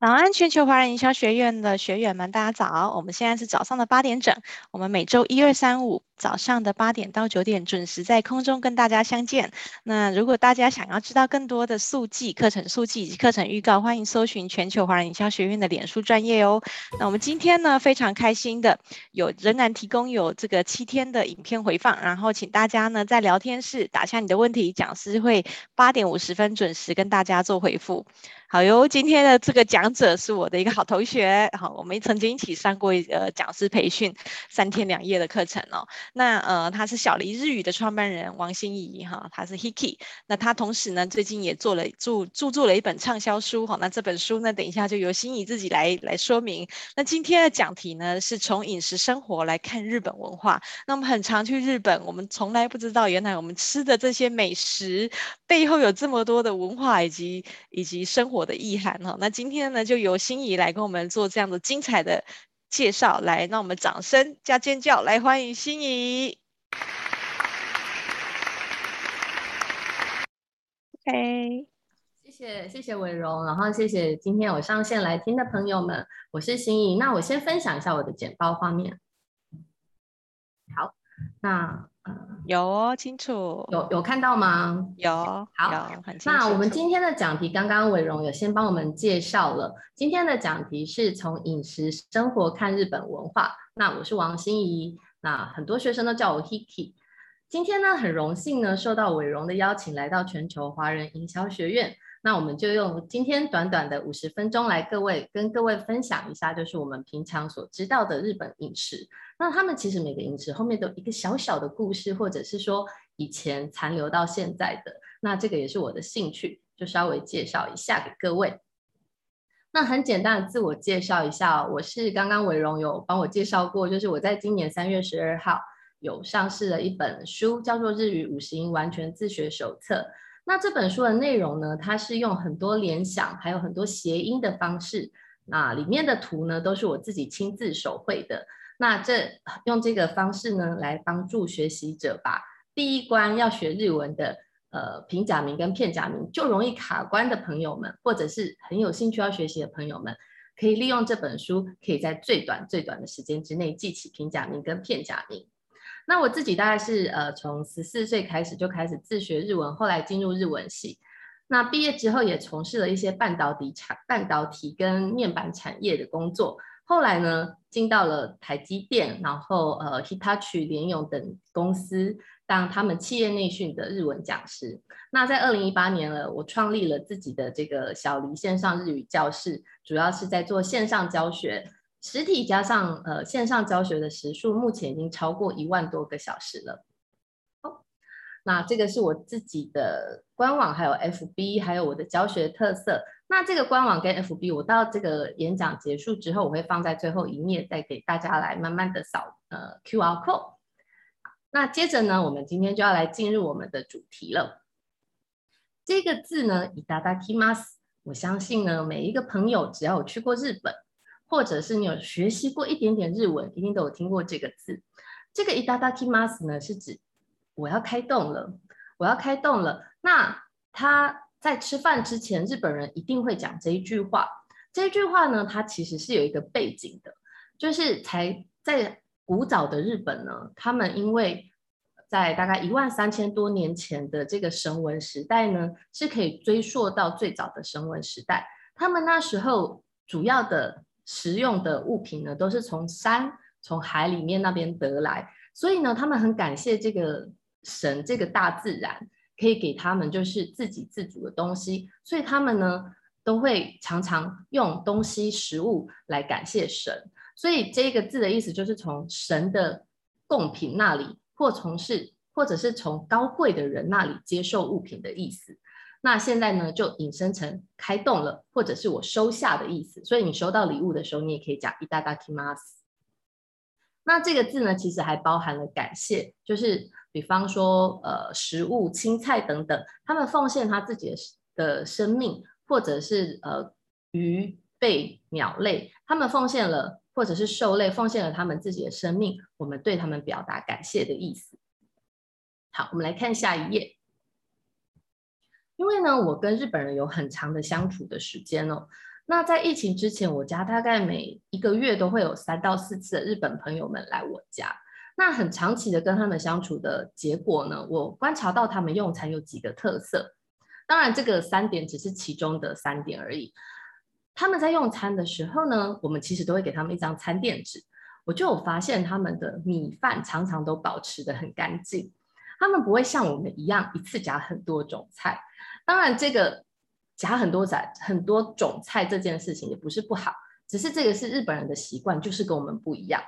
早安，全球华人营销学院的学员们，大家早！我们现在是早上的八点整，我们每周一、二、三、五早上的八点到九点准时在空中跟大家相见。那如果大家想要知道更多的速记课程速记以及课程预告，欢迎搜寻全球华人营销学院的脸书专业哦。那我们今天呢，非常开心的有仍然提供有这个七天的影片回放，然后请大家呢在聊天室打下你的问题，讲师会八点五十分准时跟大家做回复。好哟，今天的这个讲者是我的一个好同学，好，我们曾经一起上过一呃讲师培训三天两夜的课程哦。那呃，他是小黎日语的创办人王心怡哈，他是 Hiki。那他同时呢，最近也做了著著作了一本畅销书哈。那这本书呢，等一下就由心怡自己来来说明。那今天的讲题呢，是从饮食生活来看日本文化。那我们很常去日本，我们从来不知道原来我们吃的这些美食背后有这么多的文化以及以及生活。我的意涵哈，那今天呢，就由心仪来跟我们做这样的精彩的介绍，来，让我们掌声加尖叫，来欢迎心仪。OK，谢谢谢谢伟荣，然后谢谢今天我上线来听的朋友们，我是心怡。那我先分享一下我的简报画面。好，那。有哦，清楚。有有看到吗？有，好，有很清楚。那我们今天的讲题，刚刚伟荣有先帮我们介绍了。今天的讲题是从饮食生活看日本文化。那我是王心怡，那很多学生都叫我 Hiki。今天呢，很荣幸呢，受到伟荣的邀请，来到全球华人营销学院。那我们就用今天短短的五十分钟来各位跟各位分享一下，就是我们平常所知道的日本饮食。那他们其实每个饮食后面都一个小小的故事，或者是说以前残留到现在的。那这个也是我的兴趣，就稍微介绍一下给各位。那很简单的自我介绍一下，我是刚刚伟荣有帮我介绍过，就是我在今年三月十二号有上市了一本书，叫做《日语五十音完全自学手册》。那这本书的内容呢，它是用很多联想，还有很多谐音的方式。那里面的图呢，都是我自己亲自手绘的。那这用这个方式呢，来帮助学习者把第一关要学日文的呃平假名跟片假名就容易卡关的朋友们，或者是很有兴趣要学习的朋友们，可以利用这本书，可以在最短最短的时间之内记起平假名跟片假名。那我自己大概是呃从十四岁开始就开始自学日文，后来进入日文系。那毕业之后也从事了一些半导体产、半导体跟面板产业的工作。后来呢，进到了台积电，然后呃 Hitachi、联咏等公司当他们企业内训的日文讲师。那在二零一八年了，我创立了自己的这个小黎线上日语教室，主要是在做线上教学。实体加上呃线上教学的时数，目前已经超过一万多个小时了。好，那这个是我自己的官网，还有 FB，还有我的教学特色。那这个官网跟 FB，我到这个演讲结束之后，我会放在最后一页，再给大家来慢慢的扫呃 QR code。那接着呢，我们今天就要来进入我们的主题了。这个字呢，いただきます。我相信呢，每一个朋友只要有去过日本。 或者是你有学习过一点点日文，一定都有听过这个字。这个いただきます呢，是指我要开动了，我要开动了。那他在吃饭之前，日本人一定会讲这一句话。这一句话呢，它其实是有一个背景的，就是才在古早的日本呢，他们因为在大概一万三千多年前的这个绳文时代呢，是可以追溯到最早的绳文时代。他们那时候主要的。 食用的物品呢，都是从山、从海里面那边得来，所以呢，他们很感谢这个神、这个大自然，可以给他们就是自给自足的东西，所以他们呢，都会常常用东西、食物来感谢神。所以这个字的意思就是从神的贡品那里，或从事，或者是从高贵的人那里接受物品的意思。那现在呢，就引申成开动了，或者是我收下的意思。所以你收到礼物的时候，你也可以讲いただきます。那这个字呢，其实还包含了感谢，就是比方说，呃，食物、青菜等等，他们奉献他自己的的生命，或者是呃鱼、贝、鸟类，他们奉献了，或者是兽类奉献了他们自己的生命，我们对他们表达感谢的意思。好，我们来看下一页。 因为呢，我跟日本人有很长的相处的时间哦。那在疫情之前，我家大概每一个月都会有三到四次的日本朋友们来我家。那很长期的跟他们相处的结果呢，我观察到他们用餐有几个特色。当然，这个三点只是其中的三点而已。他们在用餐的时候呢，我们其实都会给他们一张餐垫纸。我就有发现他们的米饭常常都保持得很干净，他们不会像我们一样一次夹很多种菜。当然，这个。夹很多菜，很多种菜这件事情也不是不好，只是这个是日本人的习惯，就是跟我们不一样。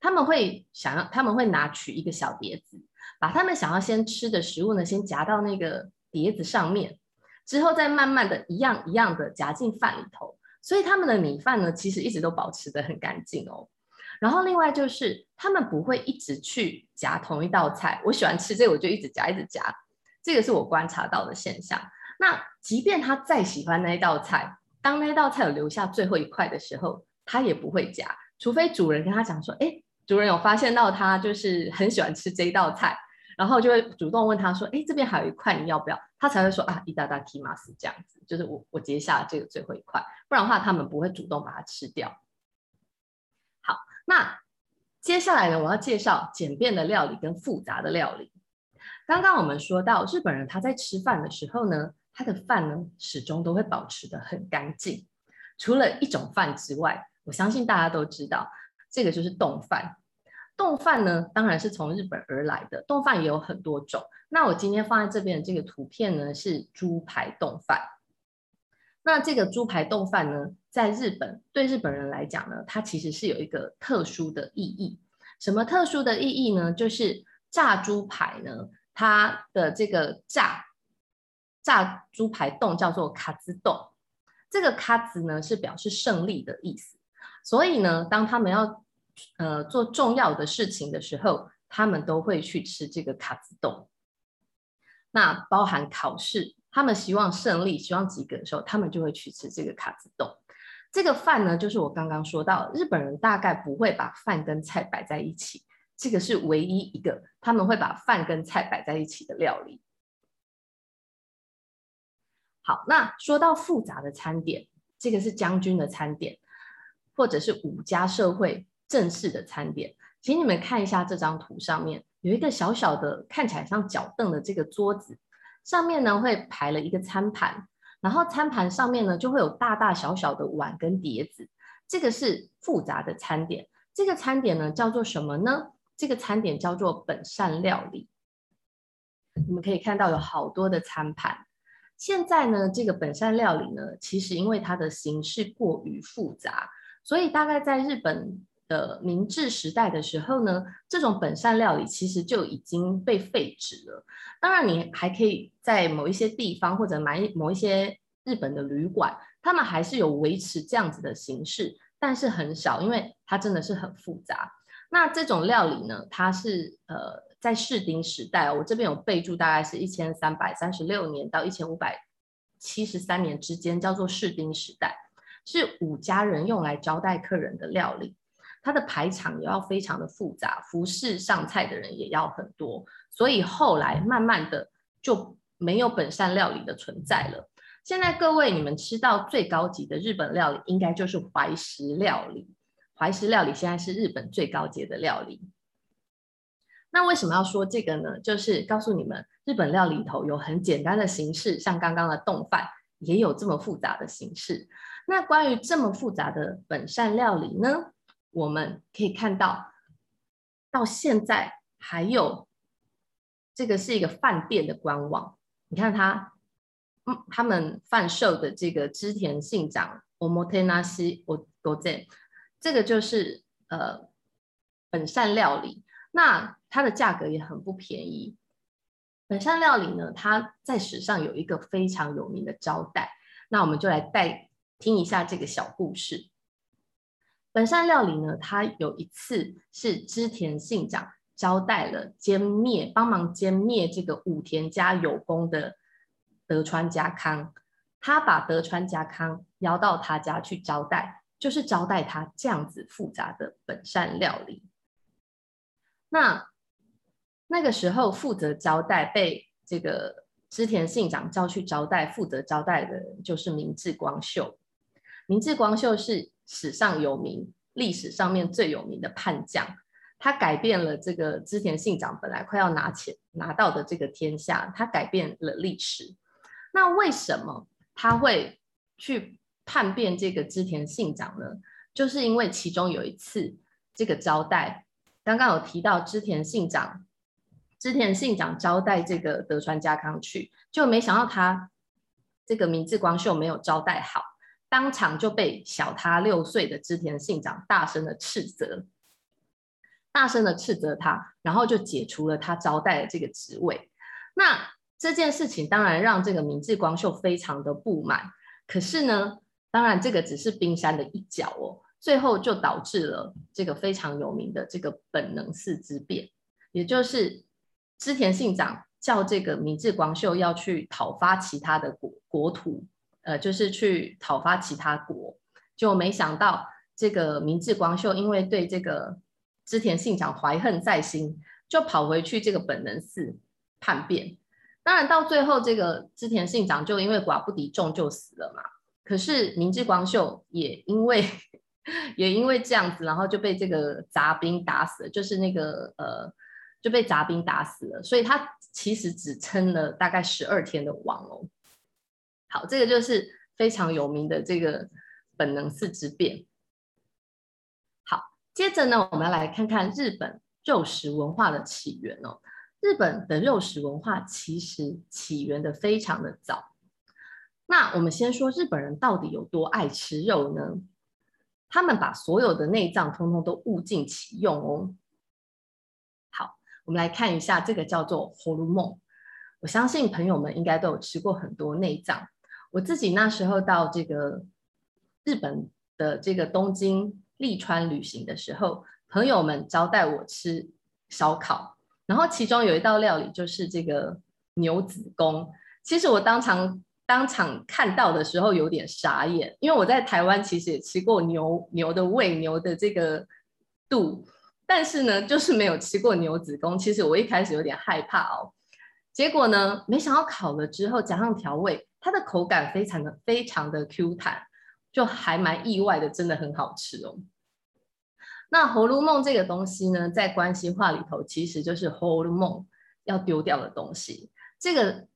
他们会想要，他们会拿取一个小碟子，把他们想要先吃的食物呢，先夹到那个碟子上面，之后再慢慢的一样一样的夹进饭里头。所以他们的米饭呢，其实一直都保持得很干净哦。然后另外就是他们不会一直去夹同一道菜，我喜欢吃这个，我就一直夹一直夹，这个是我观察到的现象。那即便他再喜欢那一道菜，当那一道菜有留下最后一块的时候，他也不会夹，除非主人跟他讲说：“哎，主人有发现到他就是很喜欢吃这一道菜，然后就会主动问他说：‘哎，这边还有一块，你要不要？’他才会说：‘啊，いただきます’这样子，就是我我截下了这个最后一块，不然的话他们不会主动把它吃掉。 那接下来呢，我要介绍简便的料理跟复杂的料理。刚刚我们说到日本人他在吃饭的时候呢。他的饭呢，始终都会保持得很干净。除了一种饭之外，我相信大家都知道，这个就是冻饭。冻饭呢，当然是从日本而来的。冻饭也有很多种。那我今天放在这边的这个图片呢，是猪排冻饭。那这个猪排冻饭呢，在日本对日本人来讲呢，它其实是有一个特殊的意义。什么特殊的意义呢？就是炸猪排呢，它的这个炸。炸猪排冻叫做卡兹冻，这个卡兹呢是表示胜利的意思，所以呢，当他们要呃做重要的事情的时候，他们都会去吃这个卡兹冻。那包含考试，他们希望胜利、希望及格的时候，他们就会去吃这个卡兹丼。这个饭呢，就是我刚刚说到，日本人大概不会把饭跟菜摆在一起，这个是唯一一个他们会把饭跟菜摆在一起的料理。好，那说到复杂的餐点，这个是将军的餐点，或者是武家社会正式的餐点，请你们看一下这张图上面有一个小小的看起来像脚凳的这个桌子，上面呢会排了一个餐盘，然后餐盘上面呢就会有大大小小的碗跟碟子，这个是复杂的餐点。这个餐点呢叫做什么呢？这个餐点叫做本善料理。你们可以看到有好多的餐盘。现在呢，这个本善料理呢，其实因为它的形式过于复杂，所以大概在日本的明治时代的时候呢，这种本善料理其实就已经被废止了。当然，你还可以在某一些地方或者买某一些日本的旅馆，他们还是有维持这样子的形式，但是很少，因为它真的是很复杂。那这种料理呢，它是呃。在室町时代，我这边有备注，大概是一千三百三十六年到一千五百七十三年之间，叫做室町时代，是武家人用来招待客人的料理。它的排场也要非常的复杂，服侍上菜的人也要很多，所以后来慢慢的就没有本善料理的存在了。现在各位你们吃到最高级的日本料理，应该就是怀石料理。怀石料理现在是日本最高级的料理。那为什么要说这个呢？就是告诉你们，日本料理里头有很简单的形式，像刚刚的冻饭，也有这么复杂的形式。那关于这么复杂的本善料理呢，我们可以看到，到现在还有这个是一个饭店的官网，你看他，嗯，他们贩售的这个织田信长 Omotenashi Gozen，这个就是呃本善料理。那它的价格也很不便宜。本善料理呢，它在史上有一个非常有名的招待，那我们就来带听一下这个小故事。本善料理呢，它有一次是织田信长招待了歼灭，帮忙歼灭这个武田家有功的德川家康，他把德川家康邀到他家去招待，就是招待他这样子复杂的本善料理。那那个时候负责招待被这个织田信长叫去招待，负责招待的人就是明智光秀。明智光秀是史上有名、历史上面最有名的叛将，他改变了这个织田信长本来快要拿钱拿到的这个天下，他改变了历史。那为什么他会去叛变这个织田信长呢？就是因为其中有一次这个招待，刚刚有提到织田信长，织田信长招待这个德川家康去，就没想到他这个明智光秀没有招待好，当场就被小他六岁的织田信长大声的斥责，大声的斥责他，然后就解除了他招待的这个职位。那这件事情当然让这个明智光秀非常的不满，可是呢，当然这个只是冰山的一角哦，最后就导致了这个非常有名的这个本能寺之变，也就是织田信长叫这个明智光秀要去讨伐其他的国国土，呃，就是去讨伐其他国，就没想到这个明智光秀因为对这个织田信长怀恨在心，就跑回去这个本能寺叛变。当然，到最后，这个织田信长就因为寡不敌众就死了嘛。可是明智光秀也因为 也因为这样子，然后就被这个杂兵打死了，就是那个呃就被杂兵打死了。所以他其实只撑了大概十二天的王哦。好，这个就是非常有名的这个本能寺之变。好，接着呢，我们要来看看日本肉食文化的起源哦。日本的肉食文化其实起源的非常的早。那我们先说日本人到底有多爱吃肉呢？他们把所有的内脏通通都物尽其用哦。好，我们来看一下这个叫做ホルモン。我相信朋友们应该都有吃过很多内脏。 我自己那时候到这个日本的这个东京、利川旅行的时候，朋友们招待我吃烧烤。然后其中有一道料理就是这个牛子宫，其实我当场当场看到的时候有点傻眼，因为我在台湾其实也吃过牛牛的胃、牛的这个肚，但是呢，就是没有吃过牛子宫。其实我一开始有点害怕哦，结果呢，没想到烤了之后加上调味，它的口感非常的非常的 Q 弹，就还蛮意外的，真的很好吃哦。那ホルモン这个东西呢，在关系话里头，其实就是ホルモン要丢掉的东西。这个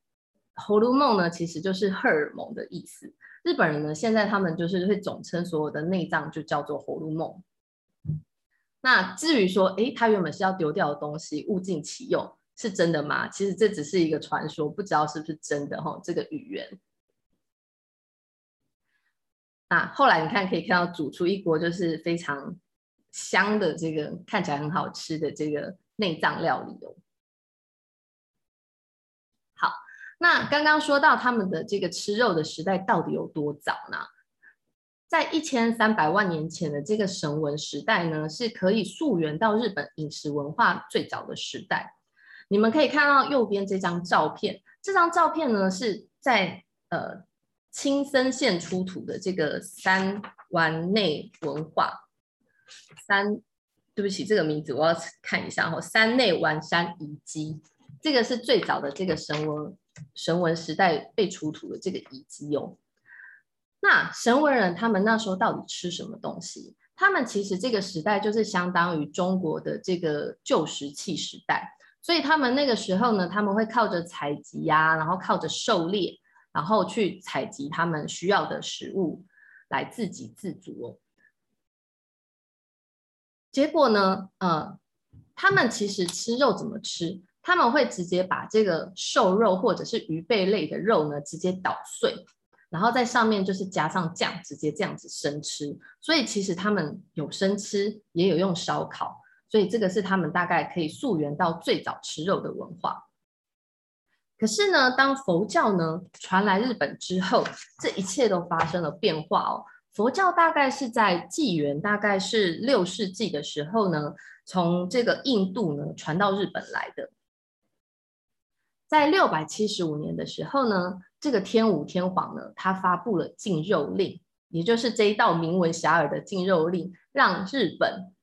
ホルモン呢，其实就是荷尔蒙的意思。日本人呢，现在他们就是会总称所有的内脏就叫做ホルモン。那至于说，诶，他原本是要丢掉的东西，物尽其用， 是真的吗？其实这只是一个传说，不知道是不是真的哈。这个语言。那后来你看，可以看到煮出一锅就是非常。香的这个看起来很好吃的这个内脏料理哦。好，那刚刚说到他们的这个吃肉的时代到底有多早呢？在一千三百万年前的这个神文时代呢，是可以溯源到日本饮食文化最早的时代。你们可以看到右边这张照片，这张照片呢是在呃青森县出土的这个三丸内文化。三，对不起，这个名字我要看一下哈。三内丸山遗迹，这个是最早的这个神文神文时代被出土的这个遗迹哦。那神文人他们那时候到底吃什么东西？他们其实这个时代就是相当于中国的这个旧石器时代，所以他们那个时候呢，他们会靠着采集呀、然后靠着狩猎，然后去采集他们需要的食物来自给自足哦。结果呢，呃，他们其实吃肉怎么吃？他们会直接把这个瘦肉或者是鱼贝类的肉呢，直接捣碎，然后在上面就是加上酱，直接这样子生吃。所以其实他们有生吃，也有用烧烤。所以这个是他们大概可以溯源到最早吃肉的文化。可是呢，当佛教呢传来日本之后，这一切都发生了变化哦。佛教大概是在纪元，大概是六世纪的时候呢，从这个印度呢传到日本来的。在六百七十五年的时候呢，这个天武天皇呢，他发布了禁肉令，也就是这一道名闻遐迩的禁肉令，让日本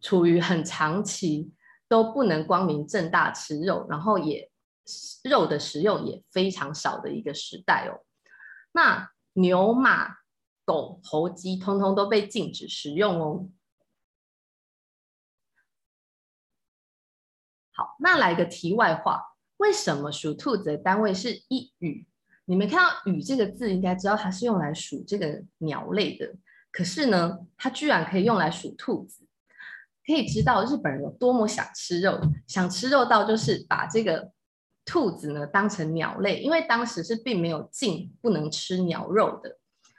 处于很长期都不能光明正大吃肉，然后也肉的食用也非常少的一个时代哦。那牛马。狗、猴、鸡，通通都被禁止食用哦。好，那来个题外话，为什么数兔子的单位是一羽？你们看到“羽”这个字，应该知道它是用来数这个鸟类的。可是呢，它居然可以用来数兔子，可以知道日本人有多么想吃肉，想吃肉到就是把这个兔子呢当成鸟类，因为当时是并没有禁不能吃鸟肉的，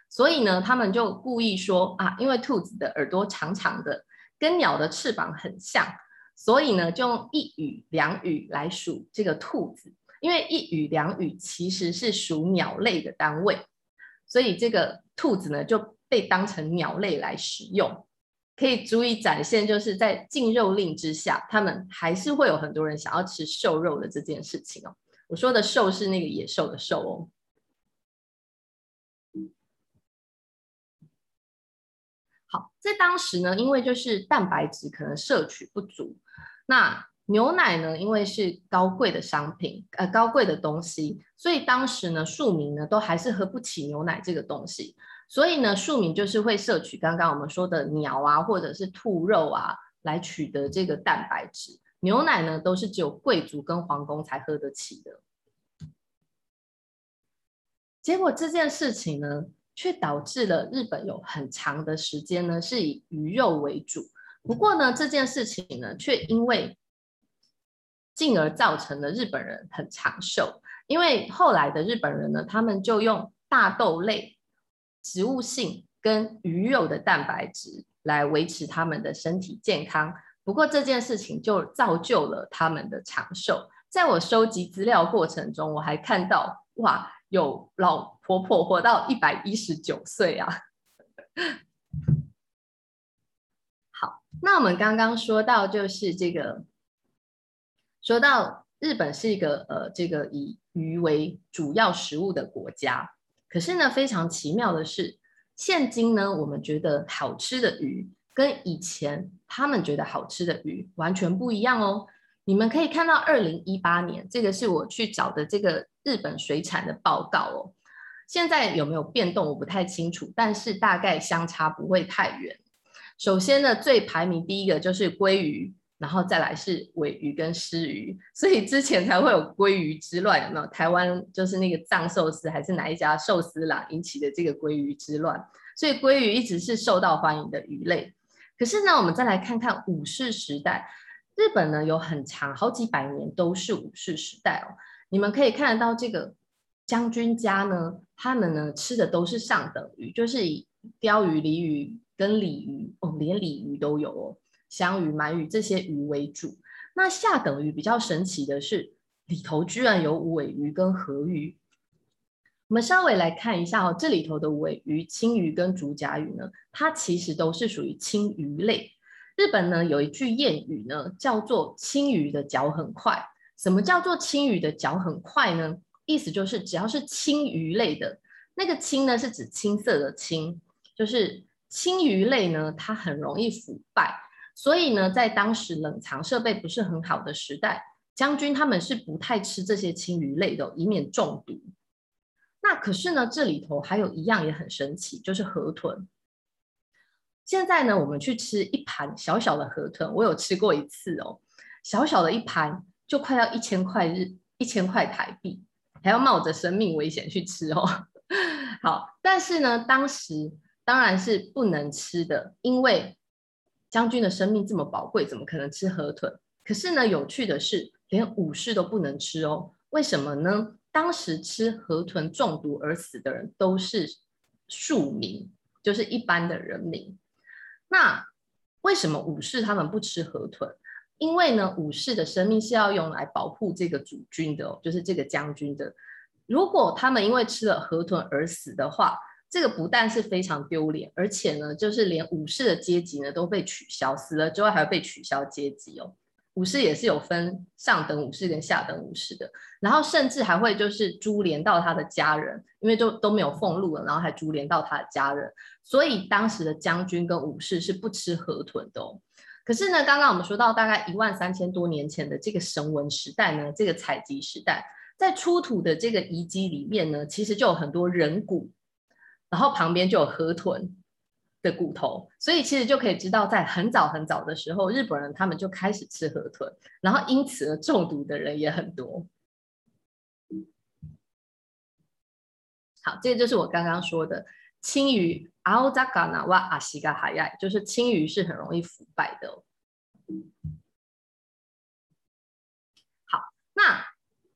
所以呢，他们就故意说啊，因为兔子的耳朵长长的，跟鸟的翅膀很像。所以呢，就用一羽两羽来数这个兔子，因为一羽两羽其实是属鸟类的单位，所以这个兔子呢就被当成鸟类来使用，可以足以展现，就是在禁肉令之下，他们还是会有很多人想要吃瘦肉的这件事情哦。我说的瘦是那个野兽的兽哦。好，在当时呢，因为就是蛋白质可能摄取不足。那牛奶呢？因为是高贵的商品，呃，高贵的东西，所以当时呢，庶民呢都还是喝不起牛奶这个东西。所以呢，庶民就是会摄取刚刚我们说的鸟啊，或者是兔肉啊，来取得这个蛋白质。牛奶呢，都是只有贵族跟皇宫才喝得起的。结果这件事情呢，却导致了日本有很长的时间呢，是以鱼肉为主。不过呢，这件事情呢，却因为进而造成了日本人很长寿，因为后来的日本人呢，他们就用大豆类、植物性跟鱼肉的蛋白质来维持他们的身体健康。不过这件事情就造就了他们的长寿。在我收集资料过程中，我还看到哇，有老婆婆活到一百一十九岁啊。好那我们刚刚说到，就是这个，说到日本是一个呃，这个以鱼为主要食物的国家。可是呢，非常奇妙的是，现今呢，我们觉得好吃的鱼，跟以前他们觉得好吃的鱼完全不一样哦。你们可以看到，二零一八年这个是我去找的这个日本水产的报告哦。现在有没有变动，我不太清楚，但是大概相差不会太远。首先呢，最排名第一个就是鲑鱼，然后再来是鮪鱼跟鰤鱼，所以之前才会有鲑鱼之乱，有没有？台湾就是那个藏寿司还是哪一家寿司郎引起的这个鲑鱼之乱，所以鲑鱼一直是受到欢迎的鱼类。可是呢，我们再来看看武士时代，日本呢有很长好几百年都是武士时代哦。你们可以看得到这个将军家呢，他们呢吃的都是上等鱼，就是以鯛鱼、鲤鱼。跟鲤鱼哦，连鲤鱼都有哦，香鱼、鳗鱼这些鱼为主。那下等鱼比较神奇的是，里头居然有尾鱼跟河鱼。我们稍微来看一下哦，这里头的尾鱼、青鱼跟竹甲鱼呢，它其实都是属于青鱼类。日本呢有一句谚语呢，叫做“青鱼的脚很快”。什么叫做青鱼的脚很快呢？意思就是只要是青鱼类的，那个青呢是指青色的青，就是。青鱼类呢，它很容易腐败，所以呢，在当时冷藏设备不是很好的时代，将军他们是不太吃这些青鱼类的，以免中毒。那可是呢，这里头还有一样也很神奇，就是河豚。现在呢，我们去吃一盘小小的河豚，我有吃过一次哦，小小的一盘就快要一千块日，一千块台币，还要冒着生命危险去吃哦。好，但是呢，当时。当然是不能吃的，因为将军的生命这么宝贵，怎么可能吃河豚？可是呢，有趣的是，连武士都不能吃哦。为什么呢？当时吃河豚中毒而死的人都是庶民，就是一般的人民。那为什么武士他们不吃河豚？因为呢，武士的生命是要用来保护这个主君的哦，就是这个将军的。如果他们因为吃了河豚而死的话，这个不但是非常丢脸，而且呢，就是连武士的阶级呢都被取消，死了之后还要被取消阶级哦。武士也是有分上等武士跟下等武士的，然后甚至还会就是株连到他的家人，因为就都没有俸禄了，然后还株连到他的家人。所以当时的将军跟武士是不吃河豚的哦。可是呢，刚刚我们说到大概一万三千多年前的这个神文时代呢，这个采集时代，在出土的这个遗迹里面呢，其实就有很多人骨。然后旁边就有河豚的骨头，所以其实就可以知道，在很早很早的时候，日本人他们就开始吃河豚，然后因此而中毒的人也很多。好，这个就是我刚刚说的青鱼，青鱼は足が速い，就是青鱼是很容易腐败的哦。好，那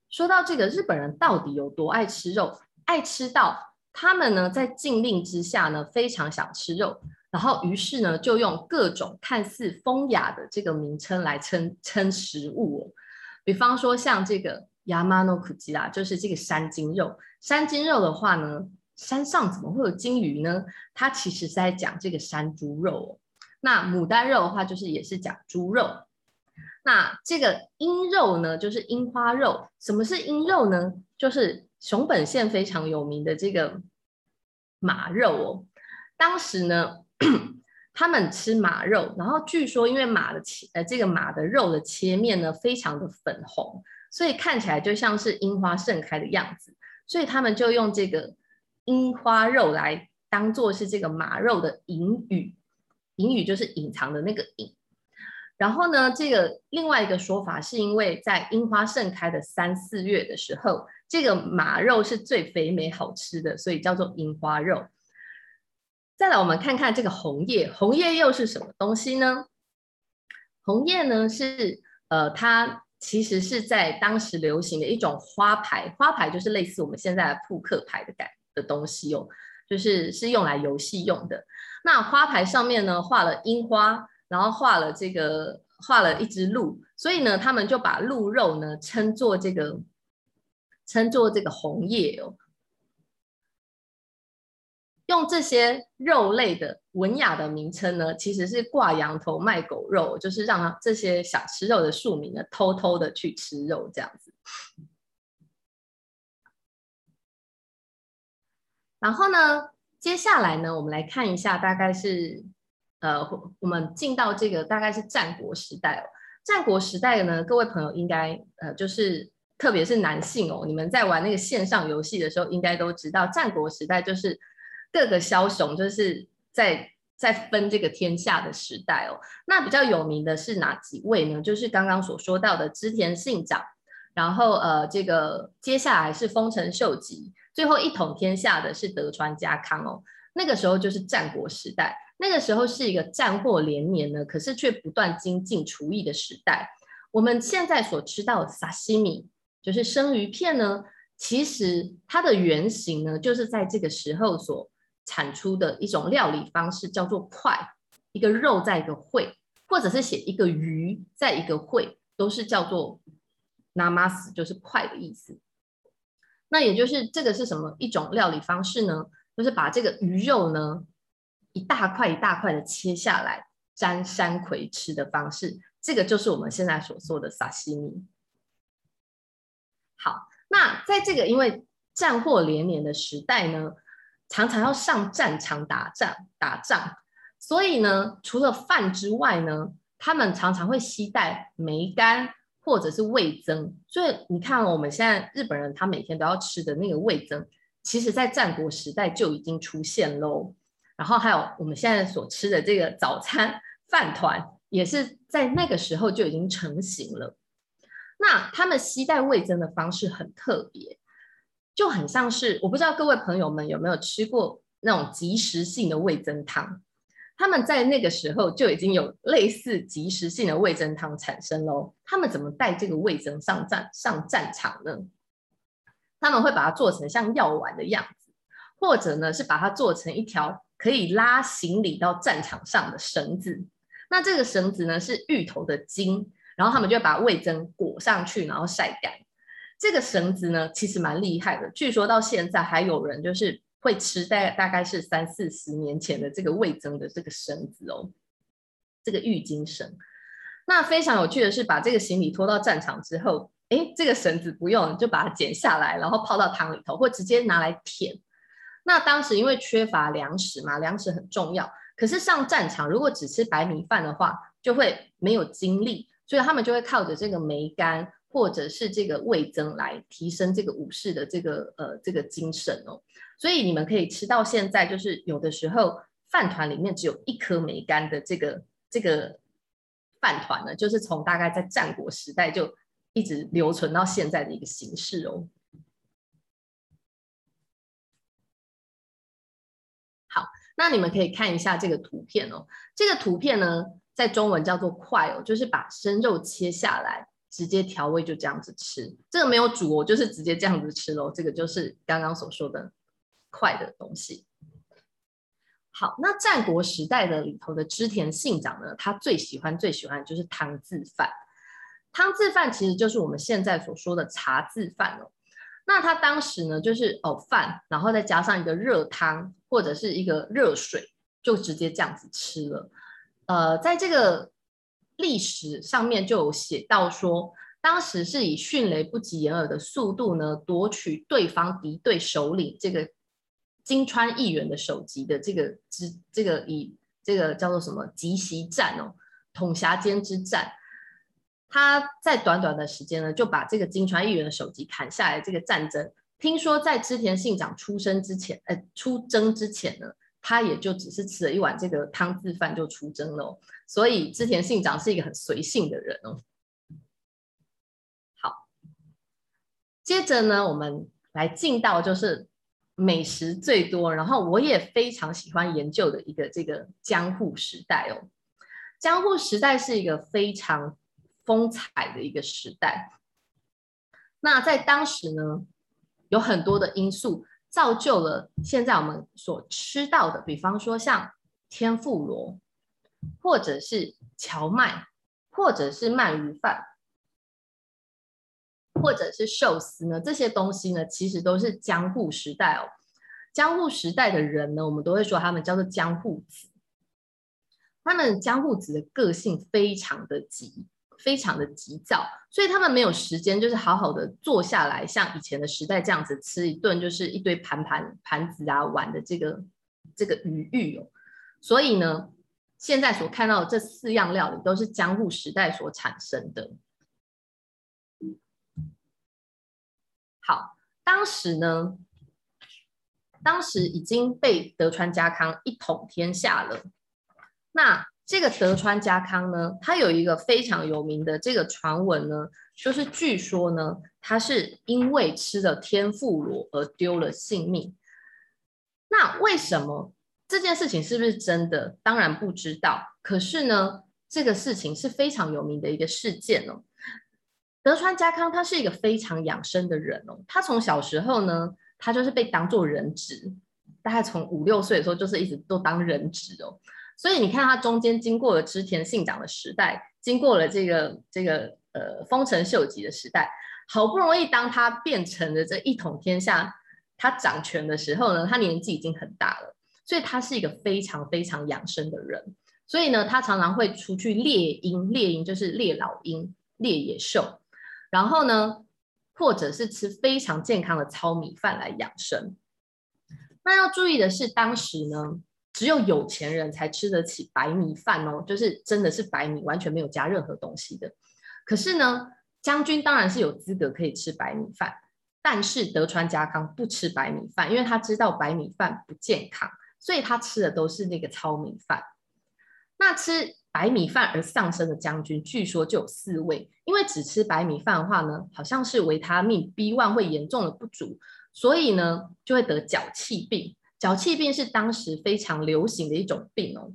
说到这个日本人到底有多爱吃肉，爱吃到 他们呢在禁令之下呢非常想吃肉，然后于是呢就用各种看似风雅的这个名称来称称食物哦，比方说像这个。山の鲸啦，就是这个山精肉。山精肉的话呢，山上怎么会有金鱼呢？它其实是在讲这个山猪肉哦。那牡丹肉的话，就是也是讲猪肉。那这个樱肉呢，就是樱花肉。什么是樱肉呢？就是熊本县非常有名的这个马肉哦。当时呢，他们吃马肉，然后据说因为马的切呃这个马的肉的切面呢，非常的粉红。所以看起来就像是樱花盛开的样子，所以他们就用这个樱花肉来当做是这个马肉的隐语，隐语就是隐藏的那个隐。然后呢，这个另外一个说法是因为在樱花盛开的三四月的时候，这个马肉是最肥美好吃的，所以叫做樱花肉。再来，我们看看这个红叶，红叶又是什么东西呢？红叶呢是呃它。其实是在当时流行的一种花牌，花牌就是类似我们现在的扑克牌的感的东西哦，就是是用来游戏用的。那花牌上面呢画了樱花，然后画了这个画了一只鹿，所以呢他们就把鹿肉呢称作这个称作这个红叶哦。用这些肉类的文雅的名称呢，其实是挂羊头卖狗肉，就是让这些想吃肉的庶民呢，偷偷的去吃肉这样子。然后呢，接下来呢，我们来看一下，大概是呃，我们进到这个大概是战国时代哦。战国时代呢，各位朋友应该呃，就是特别是男性哦，你们在玩那个线上游戏的时候，应该都知道战国时代就是。各个枭雄就是在在分这个天下的时代哦。那比较有名的是哪几位呢？就是刚刚所说到的织田信长，然后呃，这个接下来是丰臣秀吉，最后一统天下的是德川家康哦。那个时候就是战国时代，那个时候是一个战祸连年呢，可是却不断精进厨艺的时代。我们现在所吃到的沙西米，就是生鱼片呢，其实它的原型呢，就是在这个时候所。产出的一种料理方式叫做块，一个肉在一个会，或者是写一个鱼在一个会，都是叫做 namas，就是快的意思。那也就是这个是什么一种料理方式呢？就是把这个鱼肉呢，一大块一大块的切下来，沾山葵吃的方式。这个就是我们现在所说的萨西米。好，那在这个因为战祸连连的时代呢，常常要上战场打仗，打仗，所以呢，除了饭之外呢，他们常常会携带梅干或者是味增。所以你看，我们现在日本人他每天都要吃的那个味增，其实在战国时代就已经出现喽。然后还有我们现在所吃的这个早餐饭团，也是在那个时候就已经成型了。那他们携带味增的方式很特别。就很像是，我不知道各位朋友们有没有吃过那种即食性的味增汤，他们在那个时候就已经有类似即食性的味增汤产生喽。他们怎么带这个味增上战上战场呢？他们会把它做成像药丸的样子，或者呢是把它做成一条可以拉行李到战场上的绳子。那这个绳子呢是芋头的筋，然后他们就把味噌裹上去，然后晒干。这个绳子呢，其实蛮厉害的。据说到现在还有人就是会吃大大概是三四十年前的这个味噌的这个绳子哦，这个玉金绳。那非常有趣的是，把这个行李拖到战场之后，哎，这个绳子不用，就把它剪下来，然后泡到汤里头，或直接拿来舔。那当时因为缺乏粮食嘛，粮食很重要。可是上战场如果只吃白米饭的话，就会没有精力，所以他们就会靠着这个梅干。或者是这个味噌来提升这个武士的这个呃这个精神哦。所以你们可以吃到现在，就是有的时候饭团里面只有一颗梅干的这个这个饭团呢，就是从大概在战国时代就一直留存到现在的一个形式哦。好，那你们可以看一下这个图片哦。这个图片呢，在中文叫做快哦，就是把生肉切下来，直接调味就这样子吃。这个没有煮哦，就是直接这样子吃喽。这个就是刚刚所说的。快的东西。好，那战国时代的里头的织田信长呢，他最喜欢最喜欢就是汤字饭。汤字饭其实就是我们现在所说的茶字饭哦。那他当时呢，就是哦饭，然后再加上一个热汤或者是一个热水，就直接这样子吃了。呃，在这个历史上面就有写到说，当时是以迅雷不及掩耳的速度呢，夺取对方敌对首领这个。金川义元的首级的这个之这个以这个叫做什么集袭战哦，统辖间之战，他在短短的时间呢就把这个金川义元的首级砍下来。这个战争，听说在织田信长出生之前，呃，出征之前呢，他也就只是吃了一碗这个汤渍饭就出征了。所以织田信长是一个很随性的人哦。好，接着呢，我们来进到就是。美食最多，然后我也非常喜欢研究的一个这个江户时代哦。江户时代是一个非常风采的一个时代。那在当时呢，有很多的因素造就了现在我们所吃到的，比方说像天妇罗，或者是蕎麦，或者是鳗鱼饭。或者是寿司呢，这些东西呢，其实都是江户时代哦。江户时代的人呢，我们都会说他们叫做江户子。他们江户子的个性非常的急，非常的急躁，所以他们没有时间，就是好好的坐下来，像以前的时代这样子吃一顿，就是一堆盘盘盘子啊碗的这个这个余裕哦。所以呢，现在所看到的这四样料理都是江户时代所产生的。好，当时呢，当时已经被德川家康一统天下了。那这个德川家康呢，他有一个非常有名的这个传闻呢，就是据说呢，他是因为吃了天妇罗而丢了性命。那为什么这件事情是不是真的？当然不知道。可是呢，这个事情是非常有名的一个事件哦。德川家康他是一个非常养生的人哦，他从小时候呢，他就是被当做人质，大概从五六岁的时候就是一直都当人质哦，所以你看他中间经过了织田信长的时代，经过了这个这个呃丰臣秀吉的时代，好不容易当他变成了这一统天下，他掌权的时候呢，他年纪已经很大了，所以他是一个非常非常养生的人，所以呢，他常常会出去猎鹰，猎鹰就是猎老鹰，猎野兽。然后呢，或者是吃非常健康的糙米饭来养生。那要注意的是，当时呢，只有有钱人才吃得起白米饭哦，就是真的是白米，完全没有加任何东西的。可是呢，将军当然是有资格可以吃白米饭，但是德川家康不吃白米饭，因为他知道白米饭不健康，所以他吃的都是那个糙米饭。那吃。白米饭而丧生的将军，据说就有四位。因为只吃白米饭的话呢，好像是维他命 B1 会严重的不足，所以呢就会得脚气病。脚气病是当时非常流行的一种病哦。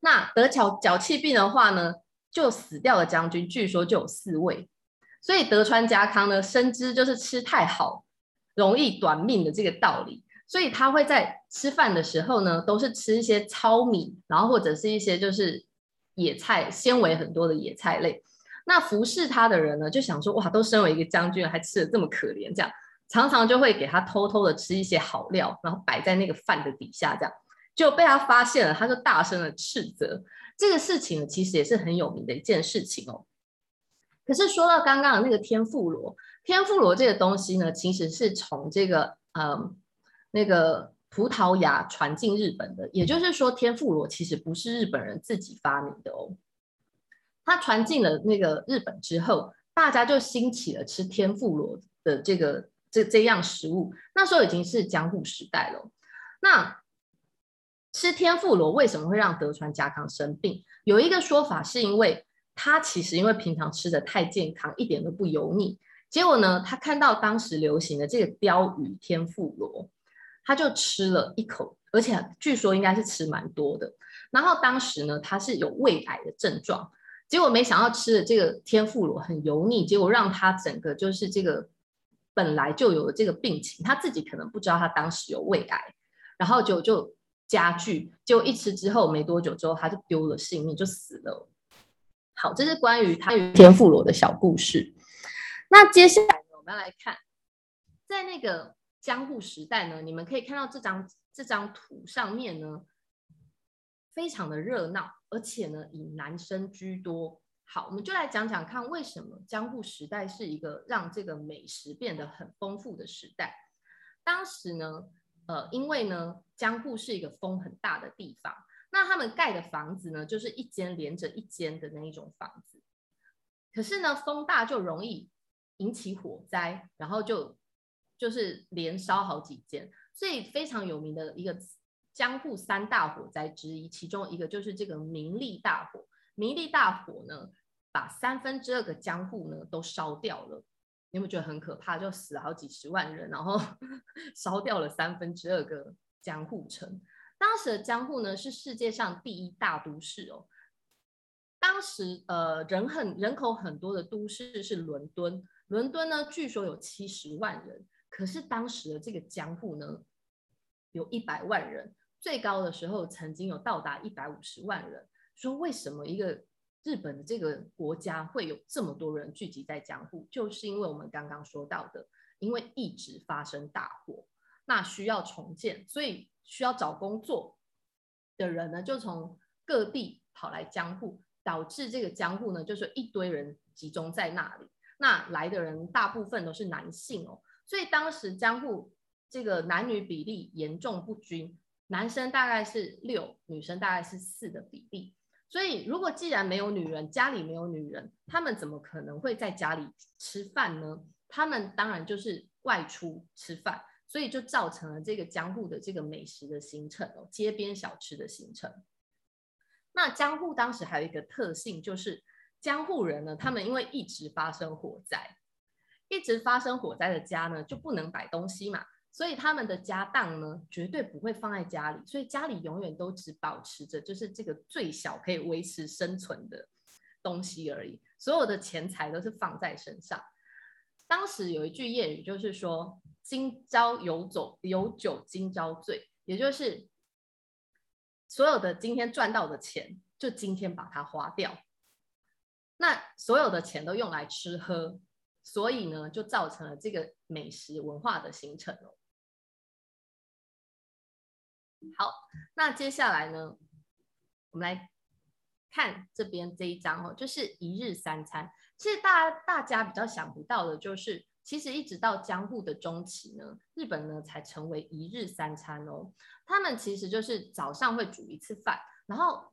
那得脚脚气病的话呢，就死掉的将军，据说就有四位。所以德川家康呢，深知就是吃太好容易短命的这个道理。所以他会在吃饭的时候呢，都是吃一些糙米，然后或者是一些就是。野菜纤维很多的野菜类，那服侍他的人呢，就想说哇，都身为一个将军，还吃得这么可怜，这样常常就会给他偷偷的吃一些好料，然后摆在那个饭的底下，这样就被他发现了，他就大声的斥责。这个事情，其实也是很有名的一件事情哦。可是说到刚刚的那个天妇罗，天妇罗这个东西呢，其实是从这个嗯那个。葡萄牙传进日本的，也就是说，天妇罗其实不是日本人自己发明的哦。他传进了那个日本之后，大家就兴起了吃天妇罗的这个这这样食物。那时候已经是江户时代了。那吃天妇罗为什么会让德川家康生病？有一个说法是因为他其实因为平常吃的太健康，一点都不油腻。结果呢，他看到当时流行的这个鲷鱼天妇罗，他就吃了一口，而且据说应该是吃蛮多的。然后当时呢，他是有胃癌的症状。结果没想到吃的这个天妇罗很油腻，结果让他整个就是这个本来就有的这个病情，他自己可能不知道他当时有胃癌，然后就就加剧，就一吃之后没多久之后他就丢了性命，就死了。好，这是关于他与天妇罗的小故事。那接下来呢，我们要来看，在那个江户时代呢，你们可以看到这张这张图上面呢，非常的热闹，而且呢，以男生居多。好，我们就来讲讲看，为什么江户时代是一个让这个美食变得很丰富的时代。当时呢，呃，因为呢，江户是一个风很大的地方，那他们盖的房子呢，就是一间连着一间的那一种房子。可是呢，风大就容易引起火灾，然后就就是连烧好几间，所以非常有名的一个江户三大火灾之一，其中一个就是这个明利大火。明利大火呢，把三分之二个江户呢都烧掉了。你有没有觉得很可怕？就死了好几十万人，然后 烧掉了三分之二个江户城。当时的江户呢是世界上第一大都市哦。当时呃人很人口很多的都市是伦敦，伦敦呢据说有七十万人，可是当时的这个江户呢有一百万人。最高的时候曾经有到达一百五十万人。说为什么一个日本的这个国家会有这么多人聚集在江户？就是因为我们刚刚说到的，因为一直发生大火，那需要重建，所以需要找工作的人呢，就从各地跑来江户，导致这个江户呢，就是一堆人集中在那里。那来的人大部分都是男性哦，所以当时江户这个男女比例严重不均。男生大概是六，女生大概是四的比例。所以，如果既然没有女人，家里没有女人，他们怎么可能会在家里吃饭呢？他们当然就是外出吃饭，所以就造成了这个江户的这个美食的形成哦，街边小吃的形成。那江户当时还有一个特性，就是江户人呢，他们因为一直发生火灾，一直发生火灾的家呢，就不能摆东西嘛。所以他们的家当呢，绝对不会放在家里，所以家里永远都只保持着就是这个最小可以维持生存的东西而已，所有的钱财都是放在身上。当时有一句谚语，就是说“今朝有酒有酒今朝醉”，也就是所有的今天赚到的钱，就今天把它花掉。那所有的钱都用来吃喝，所以呢，就造成了这个美食文化的形成了。好，那接下来呢，我们来看这边这一张哦，就是一日三餐。其实大家大家比较想不到的就是，其实一直到江户的中期呢，日本呢才成为一日三餐哦。他们其实就是早上会煮一次饭，然后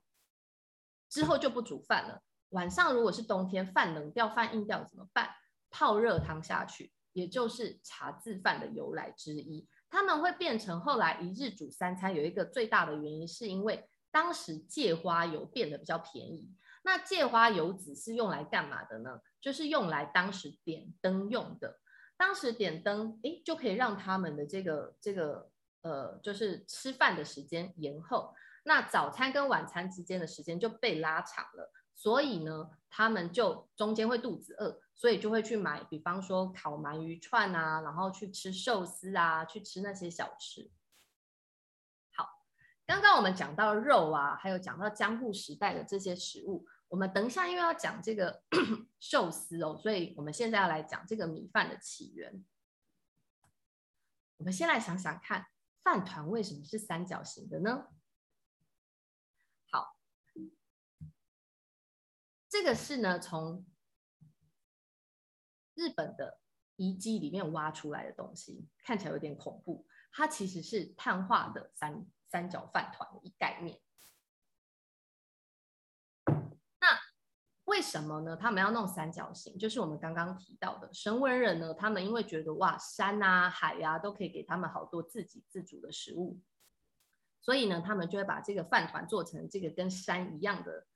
之后就不煮饭了。晚上如果是冬天，饭冷掉、饭硬掉怎么办？泡热汤下去，也就是茶渍饭的由来之一。他们会变成后来一日煮三餐，有一个最大的原因，是因为当时芥花油变得比较便宜。那芥花油籽是用来干嘛的呢？就是用来当时点灯用的。当时点灯，诶，就可以让他们的这个这个呃，就是吃饭的时间延后。那早餐跟晚餐之间的时间就被拉长了。所以呢，他们就中间会肚子饿。所以就会去买，比方说烤鳗鱼串啊，然后去吃寿司啊，去吃那些小吃。好，刚刚我们讲到肉啊，还有讲到江户时代的这些食物。我们等一下又要讲这个 寿司哦，所以我们现在要来讲这个米饭的起源。我们先来想想看，饭团为什么是三角形的呢？好，这个是呢从。日本的遗迹里面挖出来的东西看起来有点恐怖，它其实是碳化的三三角饭团一概念。那为什么呢？他们要弄三角形，就是我们刚刚提到的神文人呢，他们因为觉得哇，山啊、海啊都可以给他们好多自给自足的食物，所以呢，他们就会把这个饭团做成这个跟山一样的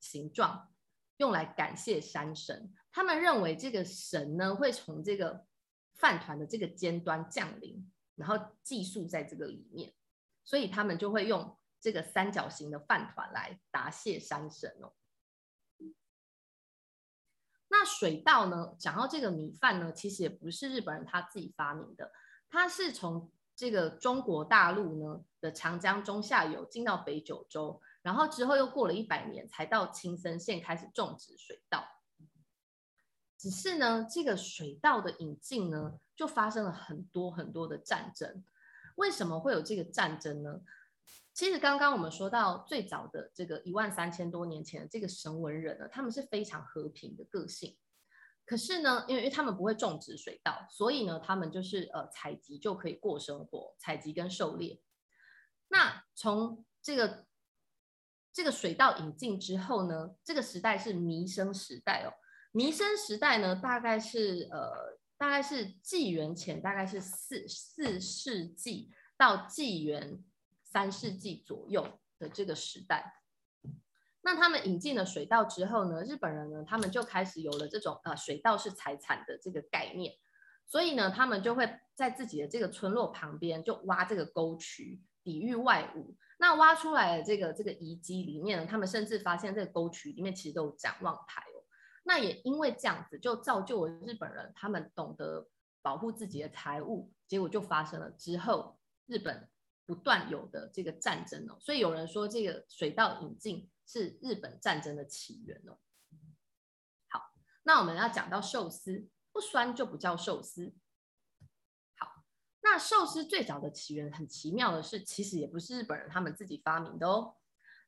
形状，用来感谢山神。他们认为这个神呢会从这个饭团的这个尖端降临，然后寄宿在这个里面，所以他们就会用这个三角形的饭团来答谢山神哦。那水稻呢？讲到这个米饭呢，其实也不是日本人他自己发明的，它是从这个中国大陆呢的长江中下游进到北九州，然后之后又过了一百年才到青森县开始种植水稻。只是呢，这个水稻的引进呢，就发生了很多很多的战争。为什么会有这个战争呢？其实刚刚我们说到最早的这个一万三千多年前的这个神文人呢，他们是非常和平的个性。可是呢，因为他们不会种植水稻，所以呢，他们就是呃采集就可以过生活，采集跟狩猎。那从这个这个水稻引进之后呢，这个时代是弥生时代哦。弥生时代呢，大概是呃大概是纪元前大概是四四世纪到纪元。三世纪左右的这个时代，那他们引进了水稻之后呢，日本人呢，他们就开始有了这种呃水稻是财产的这个概念，所以呢，他们就会在自己的这个村落旁边就挖这个沟渠，抵御外侮。那挖出来的这个这个遗迹里面呢，他们甚至发现这个沟渠里面其实都有展望台哦。那也因为这样子，就造就了日本人他们懂得保护自己的财物，结果就发生了之后日本。不断有的这个战争哦，所以有人说这个水稻引进是日本战争的起源哦。好，那我们要讲到寿司，不酸就不叫寿司。那寿司最早的起源很奇妙的是，其实也不是日本人他们自己发明的哦。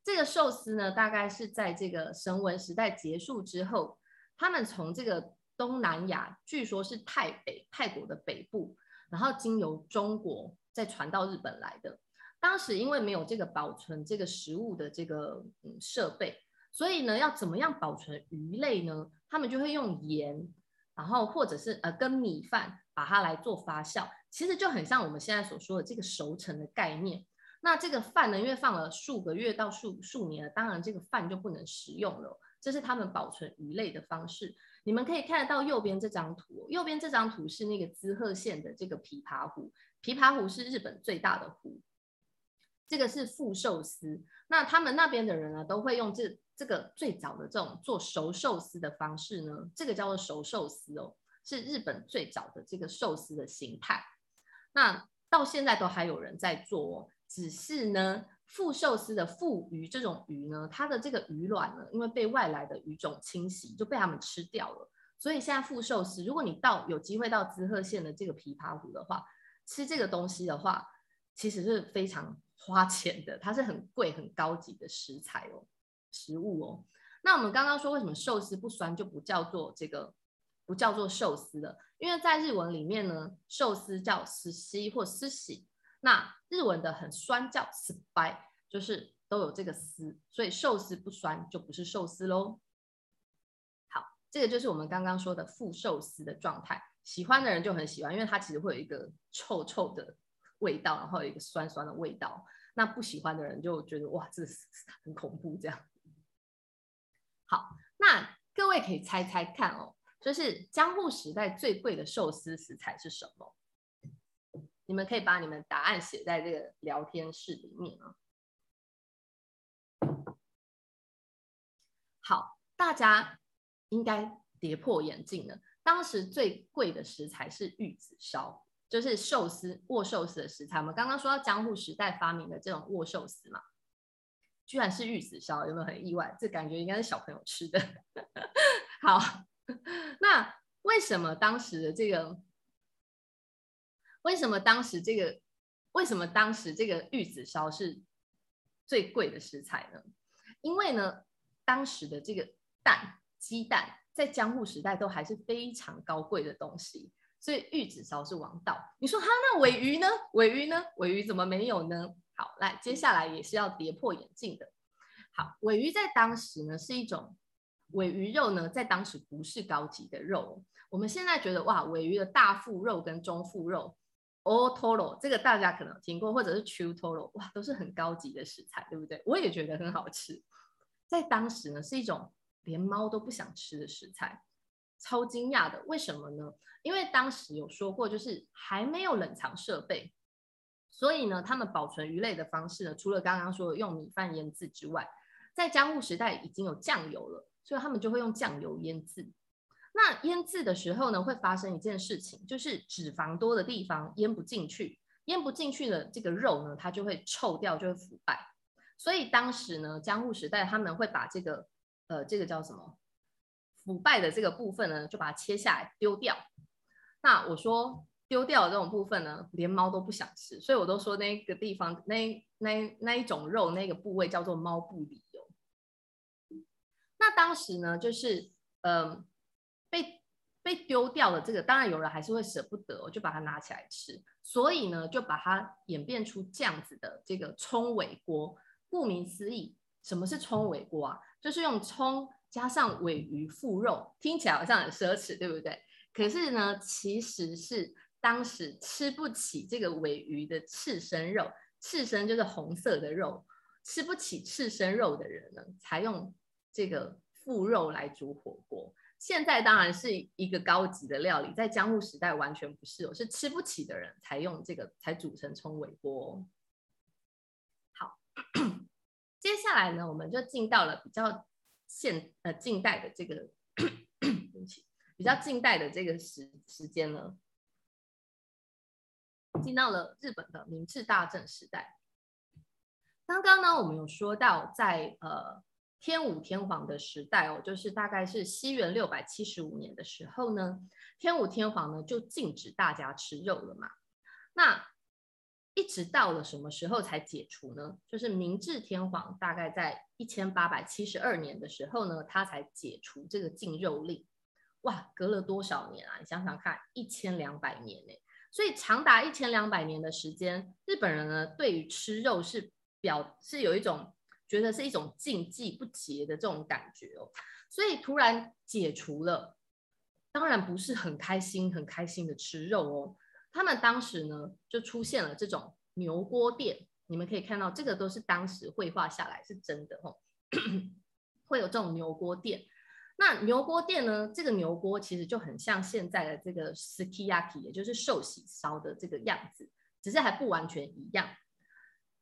这个寿司呢，大概是在这个绳文时代结束之后，他们从这个东南亚，据说是泰北泰国的北部，然后经由中国。再传到日本来的，当时因为没有这个保存这个食物的这个嗯设备，所以呢，要怎么样保存鱼类呢？他们就会用盐，然后或者是呃跟米饭把它来做发酵，其实就很像我们现在所说的这个熟成的概念。那这个饭呢，因为放了数个月到数数年了，当然这个饭就不能食用了。这是他们保存鱼类的方式。你们可以看得到右边这张图，右边这张图是那个滋贺县的这个琵琶湖。琵琶湖是日本最大的湖，这个是富寿司。那他们那边的人呢，都会用这这个最早的这种做熟寿司的方式呢，这个叫做熟寿司哦，是日本最早的这个寿司的形态。那到现在都还有人在做，只是呢，富寿司的富鱼这种鱼呢，它的这个鱼卵呢，因为被外来的鱼种侵袭，就被他们吃掉了。所以现在富寿司，如果你到有机会到滋贺县的这个琵琶湖的话，吃这个东西的话，其实是非常花钱的，它是很贵、很高级的食材哦，食物哦。那我们刚刚说，为什么寿司不酸就不叫做这个，不叫做寿司了？因为在日文里面呢，寿司叫寿司或寿司，那日文的很酸叫すばい，就是都有这个司，所以寿司不酸就不是寿司喽。好，这个就是我们刚刚说的富寿司的状态。喜欢的人就很喜欢，因为它其实会有一个臭臭的味道，然后有一个酸酸的味道。那不喜欢的人就觉得哇，这是很恐怖这样。好，那各位可以猜猜看哦， 就是江户时代最贵的寿司食材是什么？你们可以把你们答案写在这个聊天室里面啊。好，大家应该跌破眼镜了。当时最贵的食材是玉子烧，就是寿司握寿司的食材。我们刚刚说到江户时代发明的这种握寿司嘛，居然是玉子烧，有没有很意外？这感觉应该是小朋友吃的。好，那为什么当时的这个，为什么当时这个，为什么当时这个玉子烧是最贵的食材呢？因为呢，当时的这个蛋，鸡蛋。在江户时代都还是非常高贵的东西，所以玉子烧是王道。你说哈，那尾鱼呢？尾鱼呢？尾鱼怎么没有呢？好，来，接下来也是要跌破眼镜的。好，尾鱼在当时呢是一种尾鱼肉呢，在当时不是高级的肉。我们现在觉得哇，尾鱼的大腹肉跟中腹肉，otoro 这个大家可能听过，或者是 chutoro，哇，都是很高级的食材，对不对？我也觉得很好吃。在当时呢，是一种连猫都不想吃的食材，超惊讶的。为什么呢？因为当时有说过，就是还没有冷藏设备，所以呢，他们保存鱼类的方式呢，除了刚刚说的用米饭腌制之外，在江户时代已经有酱油了。所以他们就会用酱油腌制。那腌制的时候呢，会发生一件事情，就是脂肪多的地方腌不进去，腌不进去的这个肉呢，它就会臭掉，就会腐败。所以当时呢，江户时代他们会把这个呃，这个叫什么腐败的这个部分呢，就把它切下来丢掉。那我说丢掉的这种部分呢，连猫都不想吃，所以我都说那个地方那那那一种肉那个部位叫做猫不理。那当时呢，就是嗯、被被丢掉了这个，当然有人还是会舍不得，我就把它拿起来吃。所以呢，就把它演变出这样子的这个葱尾锅。顾名思义，什么是葱尾锅啊？就是用葱加上鮪鱼腹肉，听起来好像很奢侈，对不对？可是呢，其实是当时吃不起这个鮪鱼的赤身肉，赤身就是红色的肉，吃不起赤身肉的人呢，才用。这个腹肉来煮火锅，现在当然是一个高级的料理，在江户时代完全不是哦，是吃不起的人才用这个才煮成葱尾锅。好，接下来呢，我们就进到了比较现呃近代的这个，比较近代的这个时时间呢，进到了日本的明治大正时代。刚刚呢，我们有说到在呃。天武天皇的时代哦，就是大概是西元六百七十五年的时候呢，天武天皇呢就禁止大家吃肉了嘛。那一直到了什么时候才解除呢？就是明治天皇大概在一千八百七十二年的时候呢，他才解除这个禁肉令。哇，隔了多少年啊？你想想看，一千两百年呢。所以长达一千两百年的时间，日本人呢对于吃肉是表是有一种。觉得是一种禁忌不洁的这种感觉哦，所以突然解除了，当然不是很开心，很开心的吃肉哦。他们当时呢就出现了这种牛锅店，你们可以看到这个都是当时绘画下来是真的哦，会有这种牛锅店。那牛锅店呢，这个牛锅其实就很像现在的这个 sukiyaki，也就是寿喜烧的这个样子，只是还不完全一样。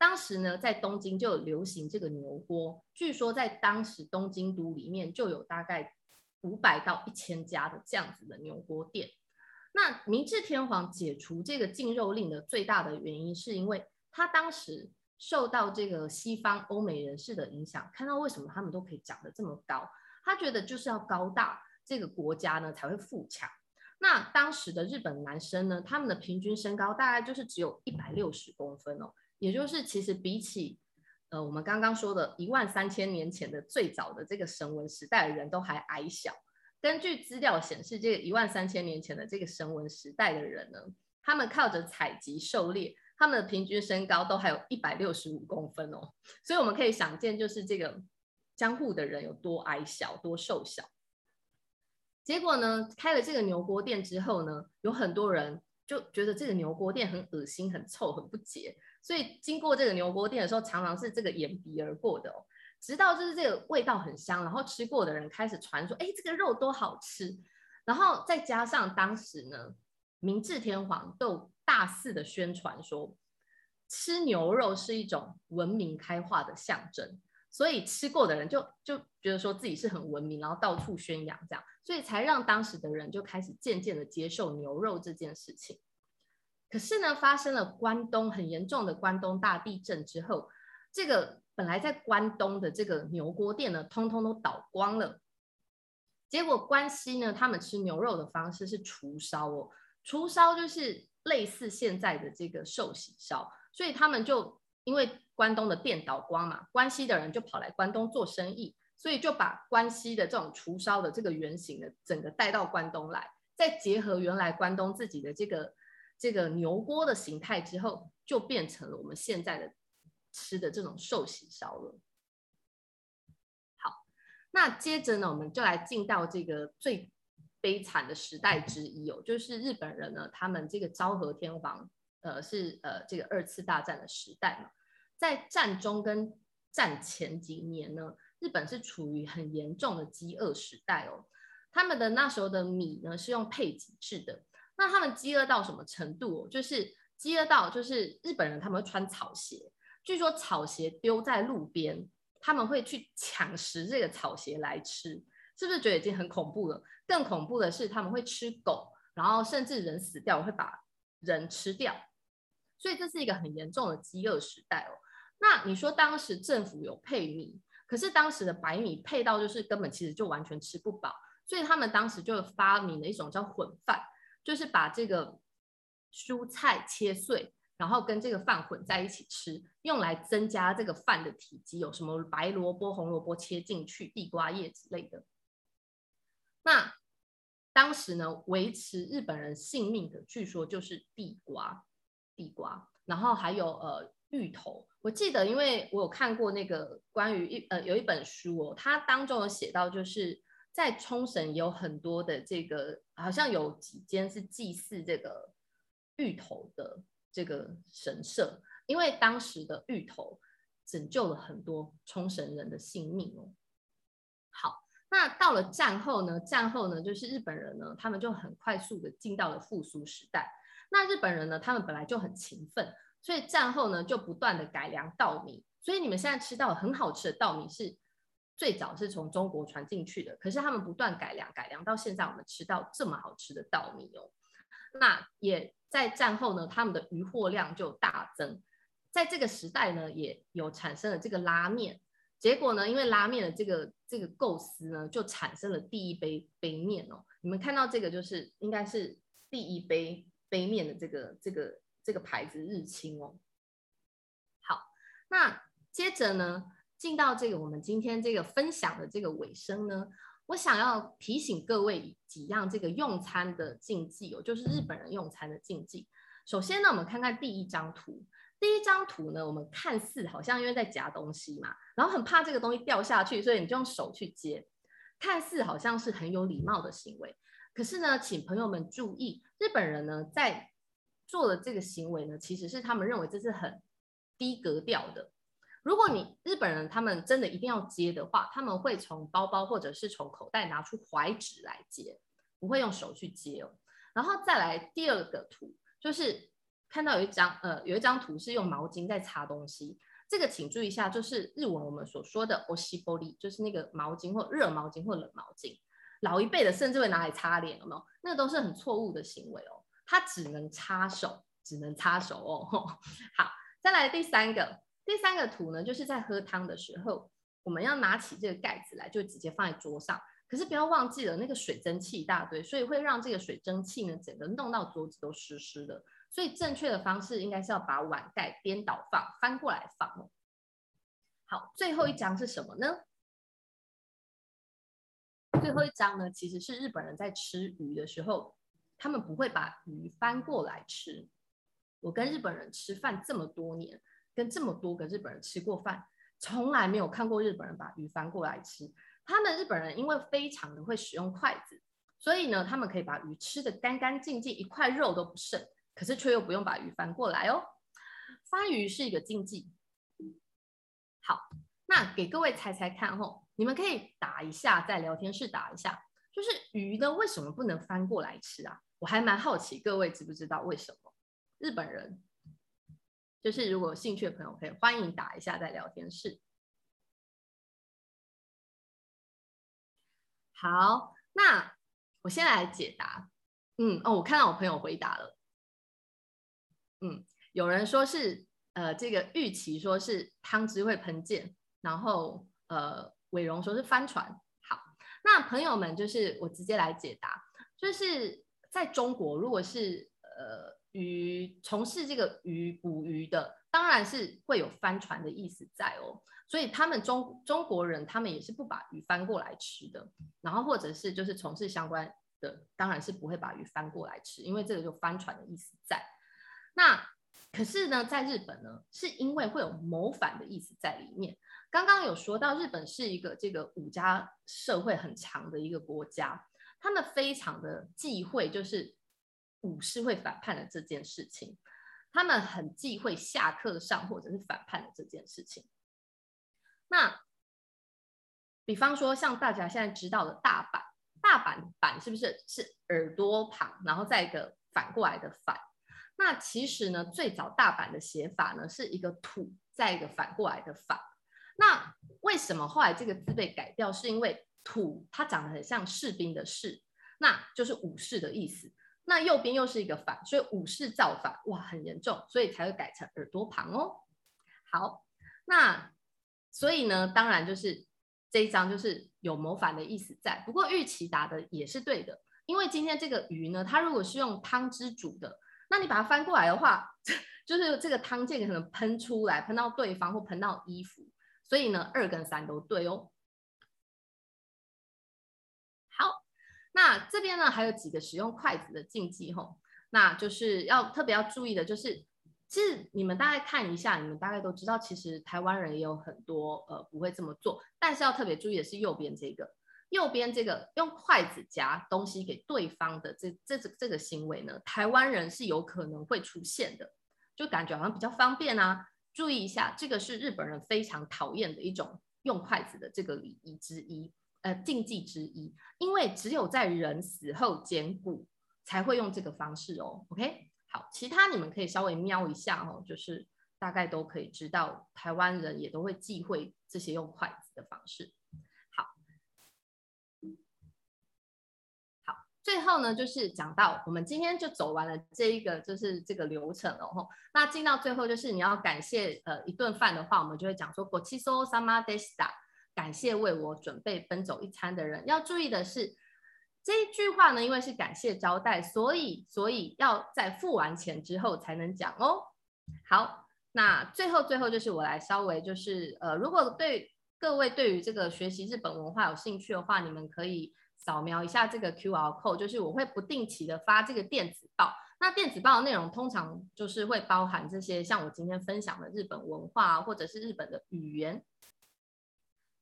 当时呢，在东京就有流行这个牛锅，据说在当时东京都里面就有大概五百到一千家的这样子的牛锅店。那明治天皇解除这个禁肉令的最大的原因，是因为他当时受到这个西方欧美人士的影响，看到为什么他们都可以长得这么高，他觉得就是要高大，这个国家呢才会富强。那当时的日本男生呢，他们的平均身高大概就是只有一百六十公分哦。也就是，其实比起，呃，我们刚刚说的一万三千年前的最早的这个神文时代的人都还矮小。根据资料显示，这个一万三千年前的这个神文时代的人呢，他们靠着采集狩猎，他们的平均身高都还有一百六十五公分哦。所以我们可以想见，就是这个江户的人有多矮小、多瘦小。结果呢，开了这个牛锅店之后呢，有很多人就觉得这个牛锅店很恶心、很臭、很不洁。所以经过这个牛锅店的时候，常常是这个掩鼻而过的哦。直到就是这个味道很香，然后吃过的人开始传说，哎，这个肉多好吃。然后再加上当时呢，明治天皇都大肆的宣传说，吃牛肉是一种文明开化的象征。所以吃过的人就就觉得说自己是很文明，然后到处宣扬这样，所以才让当时的人就开始渐渐的接受牛肉这件事情。可是呢，发生了关东很严重的关东大地震之后，这个本来在关东的这个牛锅店呢，通通都倒光了。结果关西呢，他们吃牛肉的方式是厨烧哦，厨烧就是类似现在的这个寿喜烧，所以他们就因为关东的店倒光嘛，关西的人就跑来关东做生意，所以就把关西的这种厨烧的这个原型的整个带到关东来，再结合原来关东自己的这个。这个牛锅的形态之后，就变成了我们现在的吃的这种寿喜烧了。好，那接着呢，我们就来进到这个最悲惨的时代之一哦，就是日本人呢，他们这个昭和天皇，呃，是呃这个二次大战的时代嘛，在战中跟战前几年呢，日本是处于很严重的饥饿时代哦。他们的那时候的米呢是用配给制的，那他们饥饿到什么程度？就是饥饿到就是日本人他们会穿草鞋，据说草鞋丢在路边，他们会去抢食这个草鞋来吃。是不是觉得已经很恐怖了？更恐怖的是，他们会吃狗，然后甚至人死掉会把人吃掉，所以这是一个很严重的饥饿时代哦。那你说当时政府有配米，可是当时的白米配到就是根本其实就完全吃不饱，所以他们当时就发明了一种叫混饭，就是把这个蔬菜切碎，然后跟这个饭混在一起吃，用来增加这个饭的体积，有什么白萝卜、红萝卜切进去，地瓜叶之类的。那当时呢，维持日本人性命的，据说就是地瓜，地瓜，然后还有呃芋头。我记得，因为我有看过那个关于一呃有一本书哦，它当中有写到，就是在冲绳有很多的这个，好像有几间是祭祀这个芋头的这个神社，因为当时的芋头拯救了很多冲绳人的性命哦。好。那到了战后呢？战后呢，就是日本人呢，他们就很快速的进到了复苏时代。那日本人呢，他们本来就很勤奋，所以战后呢，就不断的改良稻米。所以你们现在吃到很好吃的稻米是最早是从中国传进去的，可是他们不断改良，改良到现在我们吃到这么好吃的稻米哦。那也在战后呢，他们的渔获量就大增，在这个时代呢，也有产生了这个拉面。结果呢，因为拉面的这个这个构思呢，就产生了第一杯杯面哦。你们看到这个就是应该是第一杯杯面的这个这个这个牌子日清哦。好，那接着呢，进到这个我们今天这个分享的这个尾声呢，我想要提醒各位几样这个用餐的禁忌哦，就是日本人用餐的禁忌。首先呢，我们看看第一张图。第一张图呢，我们看似好像因为在夹东西嘛，然后很怕这个东西掉下去，所以你就用手去接，看似好像是很有礼貌的行为。可是呢，请朋友们注意，日本人呢在做的这个行为呢，其实是他们认为这是很低格调的。如果你日本人他们真的一定要接的话，他们会从包包或者是从口袋拿出怀纸来接，不会用手去接哦。然后再来第二个图就是。看到有一张呃，有一张图是用毛巾在擦东西，这个请注意一下，就是日文我们所说的おしぼり，就是那个毛巾或热毛巾或冷毛巾。老一辈的甚至会拿来擦脸，有没有？那个都是很错误的行为哦，它只能擦手，只能擦手哦。好，再来第三个， 第三个图呢，就是在喝汤的时候，我们要拿起这个盖子来，就直接放在桌上。可是不要忘记了，那个水蒸气一大堆，所以会让这个水蒸气呢，整个弄到桌子都湿湿的。所以正确的方式应该是要把碗盖颠倒放，翻过来放。好，最后一张是什么呢？最后一张呢，其实是日本人在吃鱼的时候，他们不会把鱼翻过来吃。我跟日本人吃饭这么多年，跟这么多个日本人吃过饭，从来没有看过日本人把鱼翻过来吃。他们日本人因为非常的会使用筷子，所以呢，他们可以把鱼吃得干干净净，一块肉都不剩。可是却又不用把鱼翻过来哦，翻鱼是一个禁忌。好，那给各位猜猜看哦，你们可以打一下，在聊天室打一下，就是鱼呢为什么不能翻过来吃啊？我还蛮好奇，各位知不知道为什么？日本人，就是如果有兴趣的朋友可以欢迎打一下在聊天室。好，那我先来解答。嗯，哦，我看到我朋友回答了。嗯，有人说是呃，这个玉琪说是汤汁会喷溅，然后呃，伟荣说是帆船。好，那朋友们就是我直接来解答，就是在中国，如果是呃鱼从事这个鱼捕鱼的，当然是会有帆船的意思在哦，所以他们中中国人他们也是不把鱼翻过来吃的，然后或者是就是从事相关的，当然是不会把鱼翻过来吃，因为这个就帆船的意思在。那可是呢，在日本呢，是因为会有谋反的意思在里面。刚刚有说到，日本是一个这个武家社会很强的一个国家，他们非常的忌讳就是武士会反叛的这件事情，他们很忌讳下课上或者是反叛的这件事情。那比方说，像大家现在知道的大阪，大阪阪是不是是耳朵旁，然后再一个反过来的反？那其实呢，最早大阪的写法呢是一个土，再一个反过来的反。那为什么后来这个字被改掉？是因为土它长得很像士兵的士，那就是武士的意思。那右边又是一个反，所以武士造反，哇，很严重，所以才会改成耳朵旁哦。好，那所以呢，当然就是这一章就是有谋反的意思在。不过玉琪答的也是对的，因为今天这个鱼呢，它如果是用汤汁煮的，那你把它翻过来的话，就是这个汤剂可能喷出来，喷到对方或喷到衣服。所以呢，二跟三都对哦。那这边呢还有几个使用筷子的禁忌吼，那就是要特别要注意的，就是其实你们大概看一下，你们大概都知道，其实台湾人也有很多呃不会这么做，但是要特别注意的是右边这个，右边这个用筷子夹东西给对方的这这这这个行为呢，台湾人是有可能会出现的，就感觉好像比较方便啊。注意一下，这个是日本人非常讨厌的一种用筷子的这个礼仪之一，呃，禁忌之一。因为只有在人死后捡骨才会用这个方式哦。OK，好，其他你们可以稍微瞄一下哦，就是大概都可以知道，台湾人也都会忌讳这些用筷子的方式。最后呢，就是讲到我们今天就走完了这一个，就是这个流程了吼。那进到最后，就是你要感谢呃一顿饭的话，我们就会讲说ごちそうさまでした， 感谢为我准备奔走一餐的人。要注意的是这一句话呢，因为是感谢招待，所以所以要在付完钱之后才能讲哦。好，那最后最后就是我来稍微就是呃，如果对各位对于这个学习日本文化有兴趣的话，你们可以。扫描一下这个 QR code，就是我会不定期的发这个电子报。那电子报的内容通常就是会包含这些，像我今天分享的日本文化或者是日本的语言。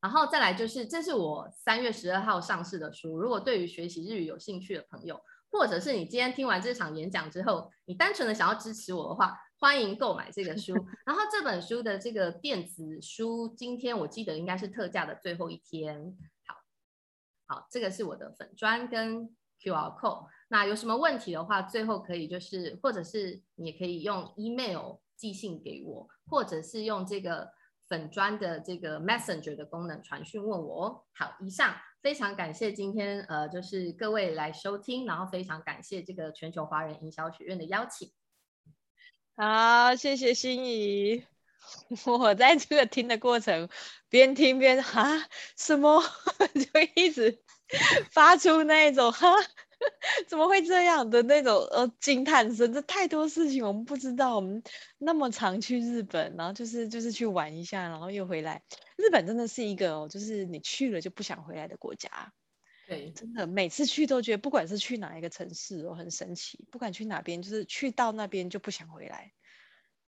然后再来就是，这是我三月十二号上市的书。如果对于学习日语有兴趣的朋友，或者是你今天听完这场演讲之后，你单纯的想要支持我的话，欢迎购买这个书。然后这本书的这个电子书，今天我记得应该是特价的最后一天。好，好这个是我的粉专跟 QR code。那有什么问题的话，最后可以就是，或者是你也可以用 email 寄信给我，或者是用这个粉专的这个 Messenger 的功能传讯问我哦。好，以上非常感谢今天呃，就是各位来收听，然后非常感谢这个全球华人营销学院的邀请。好，谢谢心怡。我在这个听的过程，边听边哈什么，就一直发出那种哈 怎么会这样的那种呃惊叹声。这太多事情我们不知道，我们那么常去日本，然后就是就是去玩一下，然后又回来。日本真的是一个哦，就是你去了就不想回来的国家。对，真的每次去都觉得，不管是去哪一个城市哦，很神奇。不管去哪边，就是去到那边就不想回来。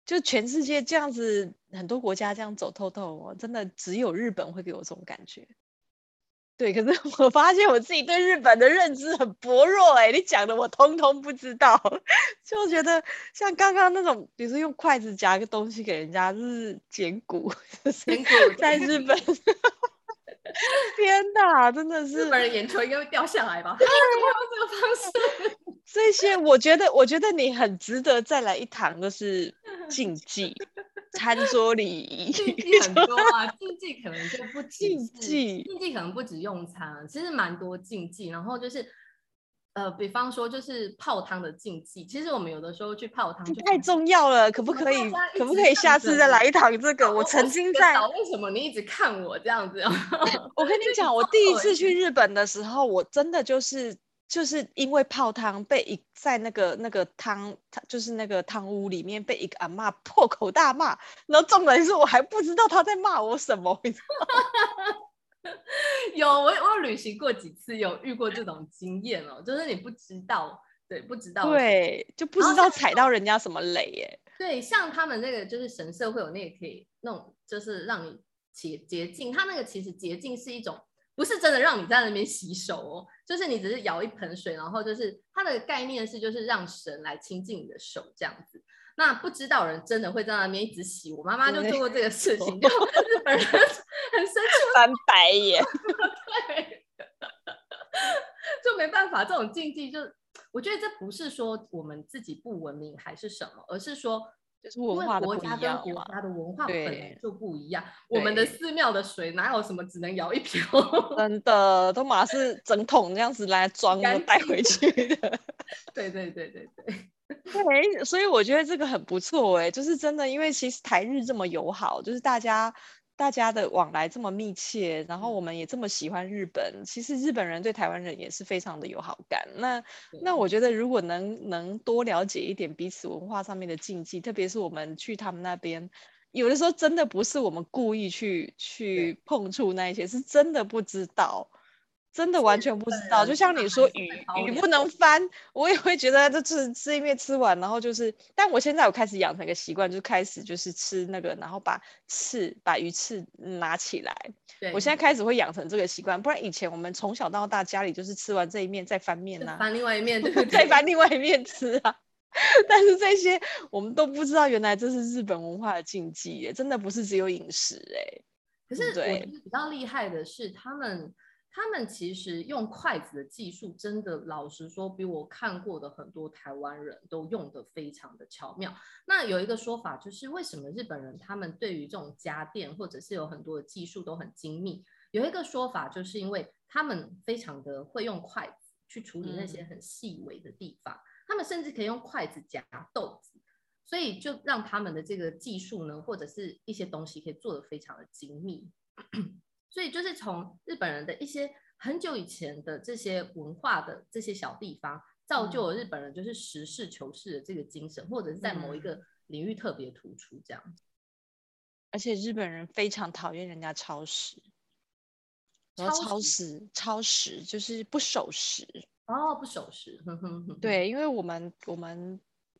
就全世界这样子，很多国家这样走透透哦，真的只有日本会给我这种感觉。对，可是 我发现我自己对日本的认知很薄弱哎，你讲的我通通不知道。就觉得像刚刚那种，比如说用筷子夹个东西给人家，就是捡骨，捡骨在日本。天哪，真的是日本人眼球应该会掉下来吧？怎么用这个方式？这些我觉得，我觉得你很值得再来一堂，就是竞技餐桌礼仪。很多啊，竞技可能就不止禁忌，禁忌可能不止用餐，其实蛮多禁忌。然后就是，呃，比方说就是泡汤的禁忌，其实我们有的时候去泡汤太重要了，可不可以？可不可以下次再来一堂这个？我曾经在，为什么你一直看我这样子？我跟 你讲，我第一次去日本的时候，我真的就是。就是因为泡汤被一在那个那个汤，就是那个汤屋里面被一个阿嬷破口大骂，然后重点是我还不知道他在骂我什么。有我我有旅行过几次，有遇过这种经验哦，就是你不知道对，不知道，对，就不知道踩到人家什么雷耶。对，像他们那个就是神社会有那个可以弄，就是让你洁洁净。它那个其实洁净是一种，不是真的让你在那边洗手哦，就是你只是舀一盆水，然后就是它的概念是就是让神来亲近你的手这样子。那不知道人真的会在那边一直洗，我妈妈就做过这个事情，就日本人翻白眼。对，就没办法，这种禁忌就，我觉得这不是说我们自己不文明还是什么，而是说，就是文化的国家跟国家的文化本来就不一样。我们的寺庙的水哪有什么只能舀一瓢？真的，都马是整桶这样子来装带回去的。对对对对对。对，所以我觉得这个很不错哎，就是真的，因为其实台日这么友好，就是大家大家的往来这么密切，然后我们也这么喜欢日本，其实日本人对台湾人也是非常的有好感。那那我觉得如果能能多了解一点彼此文化上面的禁忌，特别是我们去他们那边，有的时候真的不是我们故意去去碰触那一些，是真的不知道。真的完全不知道，就像你说鱼鱼不能翻，我也会觉得这吃吃一面吃完，然后就是，但我现在我开始养成一个习惯，就开始就是吃那个，然后把刺把鱼刺拿起来。对，我现在开始会养成这个习惯，不然以前我们从小到大家里就是吃完这一面再翻面呐、啊，翻另外一面，对不对？再 翻另外一面吃啊。但是这些我们都不知道，原来这是日本文化的禁忌耶，真的不是只有饮食哎。可是我觉得比较厉害的是他们。他们其实用筷子的技术，真的老实说，比我看过的很多台湾人都用得非常的巧妙。那有一个说法，就是为什么日本人他们对于这种家电或者是有很多的技术都很精密？有一个说法，就是因为他们非常的会用筷子去处理那些很细微的地方，嗯、他们甚至可以用筷子夹豆子，所以就让他们的这个技术呢，或者是一些东西可以做得非常的精密。所以就是从日本人的一些很久以前的这些文化的这些小地方，造就了日本人就是实事求是的这个精神，或者是在某一个领域特别突出这样。而且日本人非常讨厌人家超时，超超时超时就是不守时哦，不守时。对，因为我们我们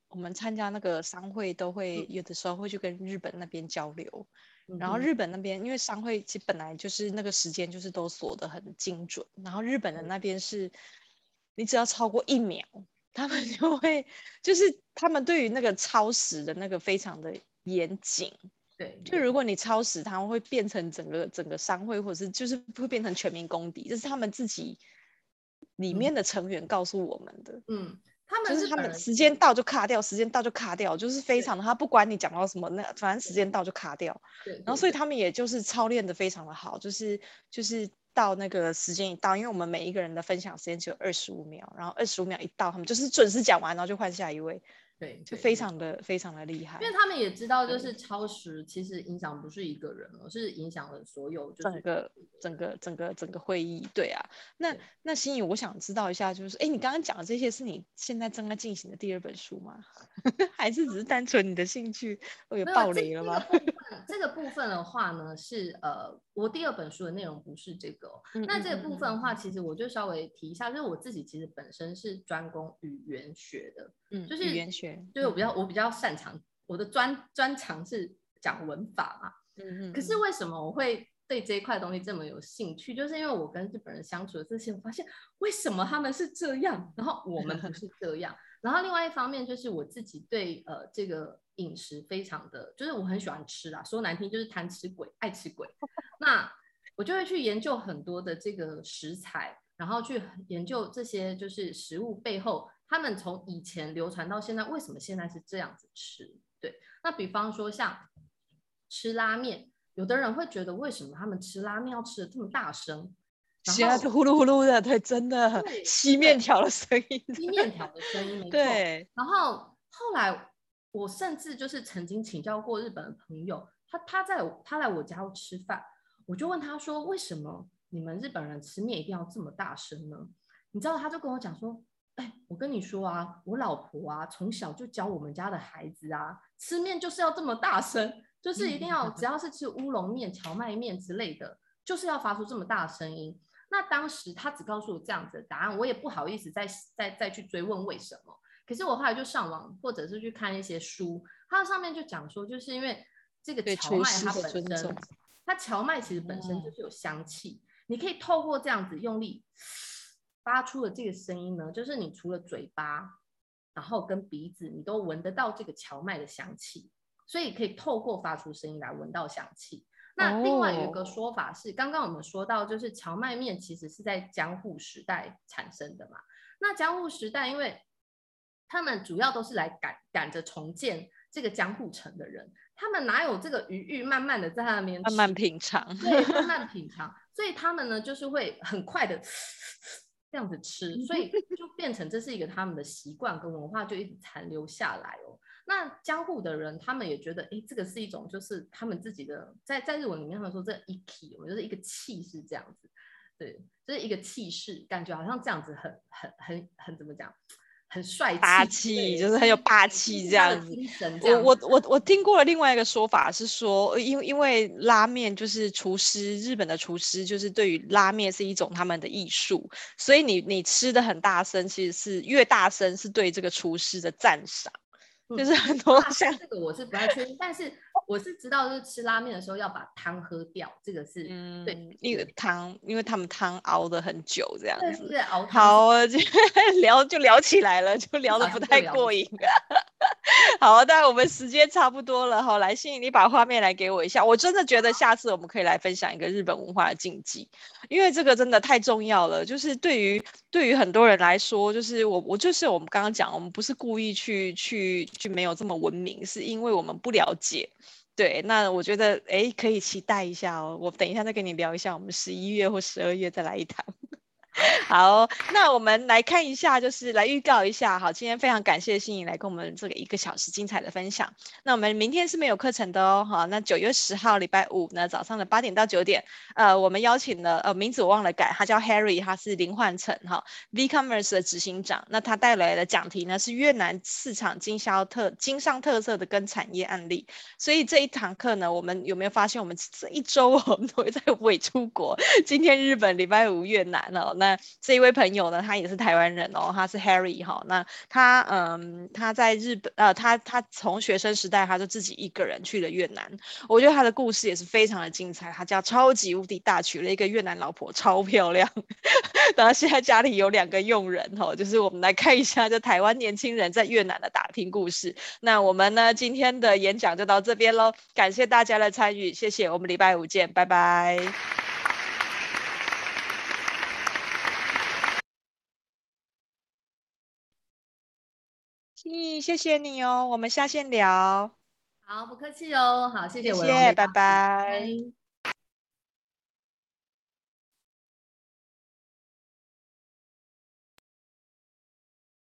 我们参加那个商会都会有的时候会去跟日本那边交流。然后日本那边，因为商会其实本来就是那个时间就是都锁得很精准，然后日本的那边是，你只要超过一秒，他们 就会，就是他们对于那个超时的那个非常的严谨，对，就如果你超时，他们会变成整个整个商会或者是就是会变成全民公敌，这是他们自己里面的成员告诉我们的，嗯。他们是他们时间到就卡掉，时间到就卡掉，就是非常的，他不管你讲到什么，那反正时间到就卡掉。对，然后所以他们也就是操练的非常的好，就是就是到那个时间一到，因为我们每一个人的分享时间只有二十五秒，然后二十五秒一到，他们就是准时讲完，然后就换下一位。对，就非常的非常的厉害，因为他们也知道，就是超时其实影响不是一个人，而是影响了所有，就是整个整个整个整个会议。对啊，那那心怡，我想知道一下，就是哎，你刚刚讲的这些是你现在正在进行的第二本书吗？还是只是单纯你的兴趣？我有暴雷了吗？这个部分的话呢，是呃，我第二本书的内容不是这个哦。那这个部分的话，其实我就稍微提一下，就是我自己其实本身是专攻语言学的，嗯，就是语言学。对，我比较我比较擅长，我的专专长是讲文法嘛。嗯嗯。可是为什么我会对这一块东西这么有兴趣？就是因为我跟日本人相处的这些，我发现为什么他们是这样，然后我们不是这样。然后另外一方面就是我自己对呃这个饮食非常的，就是我很喜欢吃啊，说难听就是贪吃鬼，爱吃鬼。那我就会去研究很多的这个食材，然后去研究这些就是食物背后。他们从以前流传到现在，为什么现在是这样子吃？对，那比方说像吃拉面，有的人会觉得为什么他们吃拉面要吃的这么大声？是啊，呼噜呼噜的，对，真的吸面条的声音，吸面条的声音，没错。对。然后后来我甚至就是曾经请教过日本的朋友，他他在他来我家吃饭，我就问他说，为什么你们日本人吃面一定要这么大声呢？你知道，他就跟我讲说。哎，我跟你说啊，我老婆啊，从小就教我们家的孩子啊，吃面就是要这么大声，就是一定要，只要是吃乌龙面、荞麦面之类的，就是要发出这么大声音。那当时他只告诉我这样子的答案，我也不好意思再再再去追问为什么。可是我后来就上网或者是去看一些书，它上面就讲说，就是因为这个荞麦它本身，它荞麦其实本身就是有香气，嗯、你可以透过这样子用力发出的这个声音呢，就是你除了嘴巴，然后跟鼻子，你都闻得到这个荞麦的香气，所以可以透过发出声音来闻到香气。那另外有一个说法是，刚刚我们说到，就是荞麦面其实是在江户时代产生的嘛。那江户时代，因为他们主要都是来赶赶着重建这个江户城的人，他们哪有这个余裕，慢慢的在那边慢慢品尝，对，慢慢品尝，所以他们呢就是会很快的这样子吃，所以就变成这是一个他们的习惯跟文化，就一直残留下来哦。那江户的人，他们也觉得，哎，这个是一种，就是他们自己的，在在日文里面他们说这个 iki，我觉得一个气势这样子，对，就是一个气势，感觉好像这样子很很很很怎么讲，很帅气，霸气，就是很有霸气这样子。我我我我听过了另外一个说法是说，因为因为拉面就是厨师，日本的厨师就是对于拉面是一种他们的艺术，所以你你吃的很大声，其实是越大声是对这个厨师的赞赏。就是很多像、嗯、这个我是不太确定，但是我是知道，就是吃拉面的时候要把汤喝掉，这个是嗯对，那个汤，因为他们汤熬得很久这样子，对，对熬汤好，就 聊就聊起来了，就聊得不太过瘾。好，但我们时间差不多了哈，来心怡，你把画面来给我一下。我真的觉得下次我们可以来分享一个日本文化的禁忌，因为这个真的太重要了。就是对于对于很多人来说，就是我我就是我们刚刚讲，我们不是故意去去去没有这么文明，是因为我们不了解。对，那我觉得哎，可以期待一下哦。我等一下再跟你聊一下，我们十一月或十二月再来一趟。好，那我们来看一下，就是来预告一下。好，今天非常感谢心怡来跟我们这个一个小时精彩的分享。那我们明天是没有课程的哦。好，那九月十号礼拜五呢，早上的八点到九点，呃，我们邀请了呃名字我忘了改，他叫 Harry，他是林焕成哈 V-Commerce 的执行长。那他带来的讲题呢是越南市场经销特经商特色的跟产业案例。所以这一堂课呢，我们有没有发现我们这一周我们都会在 伪出国？今天日本，礼拜五越南哦。那这一位朋友呢，他也是台湾人哦，他是 Harry 哈。那他嗯，他在日本呃，他他从学生时代他就自己一个人去了越南。我觉得他的故事也是非常的精彩。他家超级无敌大，娶了一个越南老婆，超漂亮。然后现在家里有两个佣人哈，就是我们来看一下这台湾年轻人在越南的打拼故事。那我们呢，今天的演讲就到这边喽，感谢大家的参与，谢谢，我们礼拜五见，拜拜。咦，谢谢你哦，我们下线聊。好，不客气哦，好，谢谢我，谢谢，拜拜。拜拜。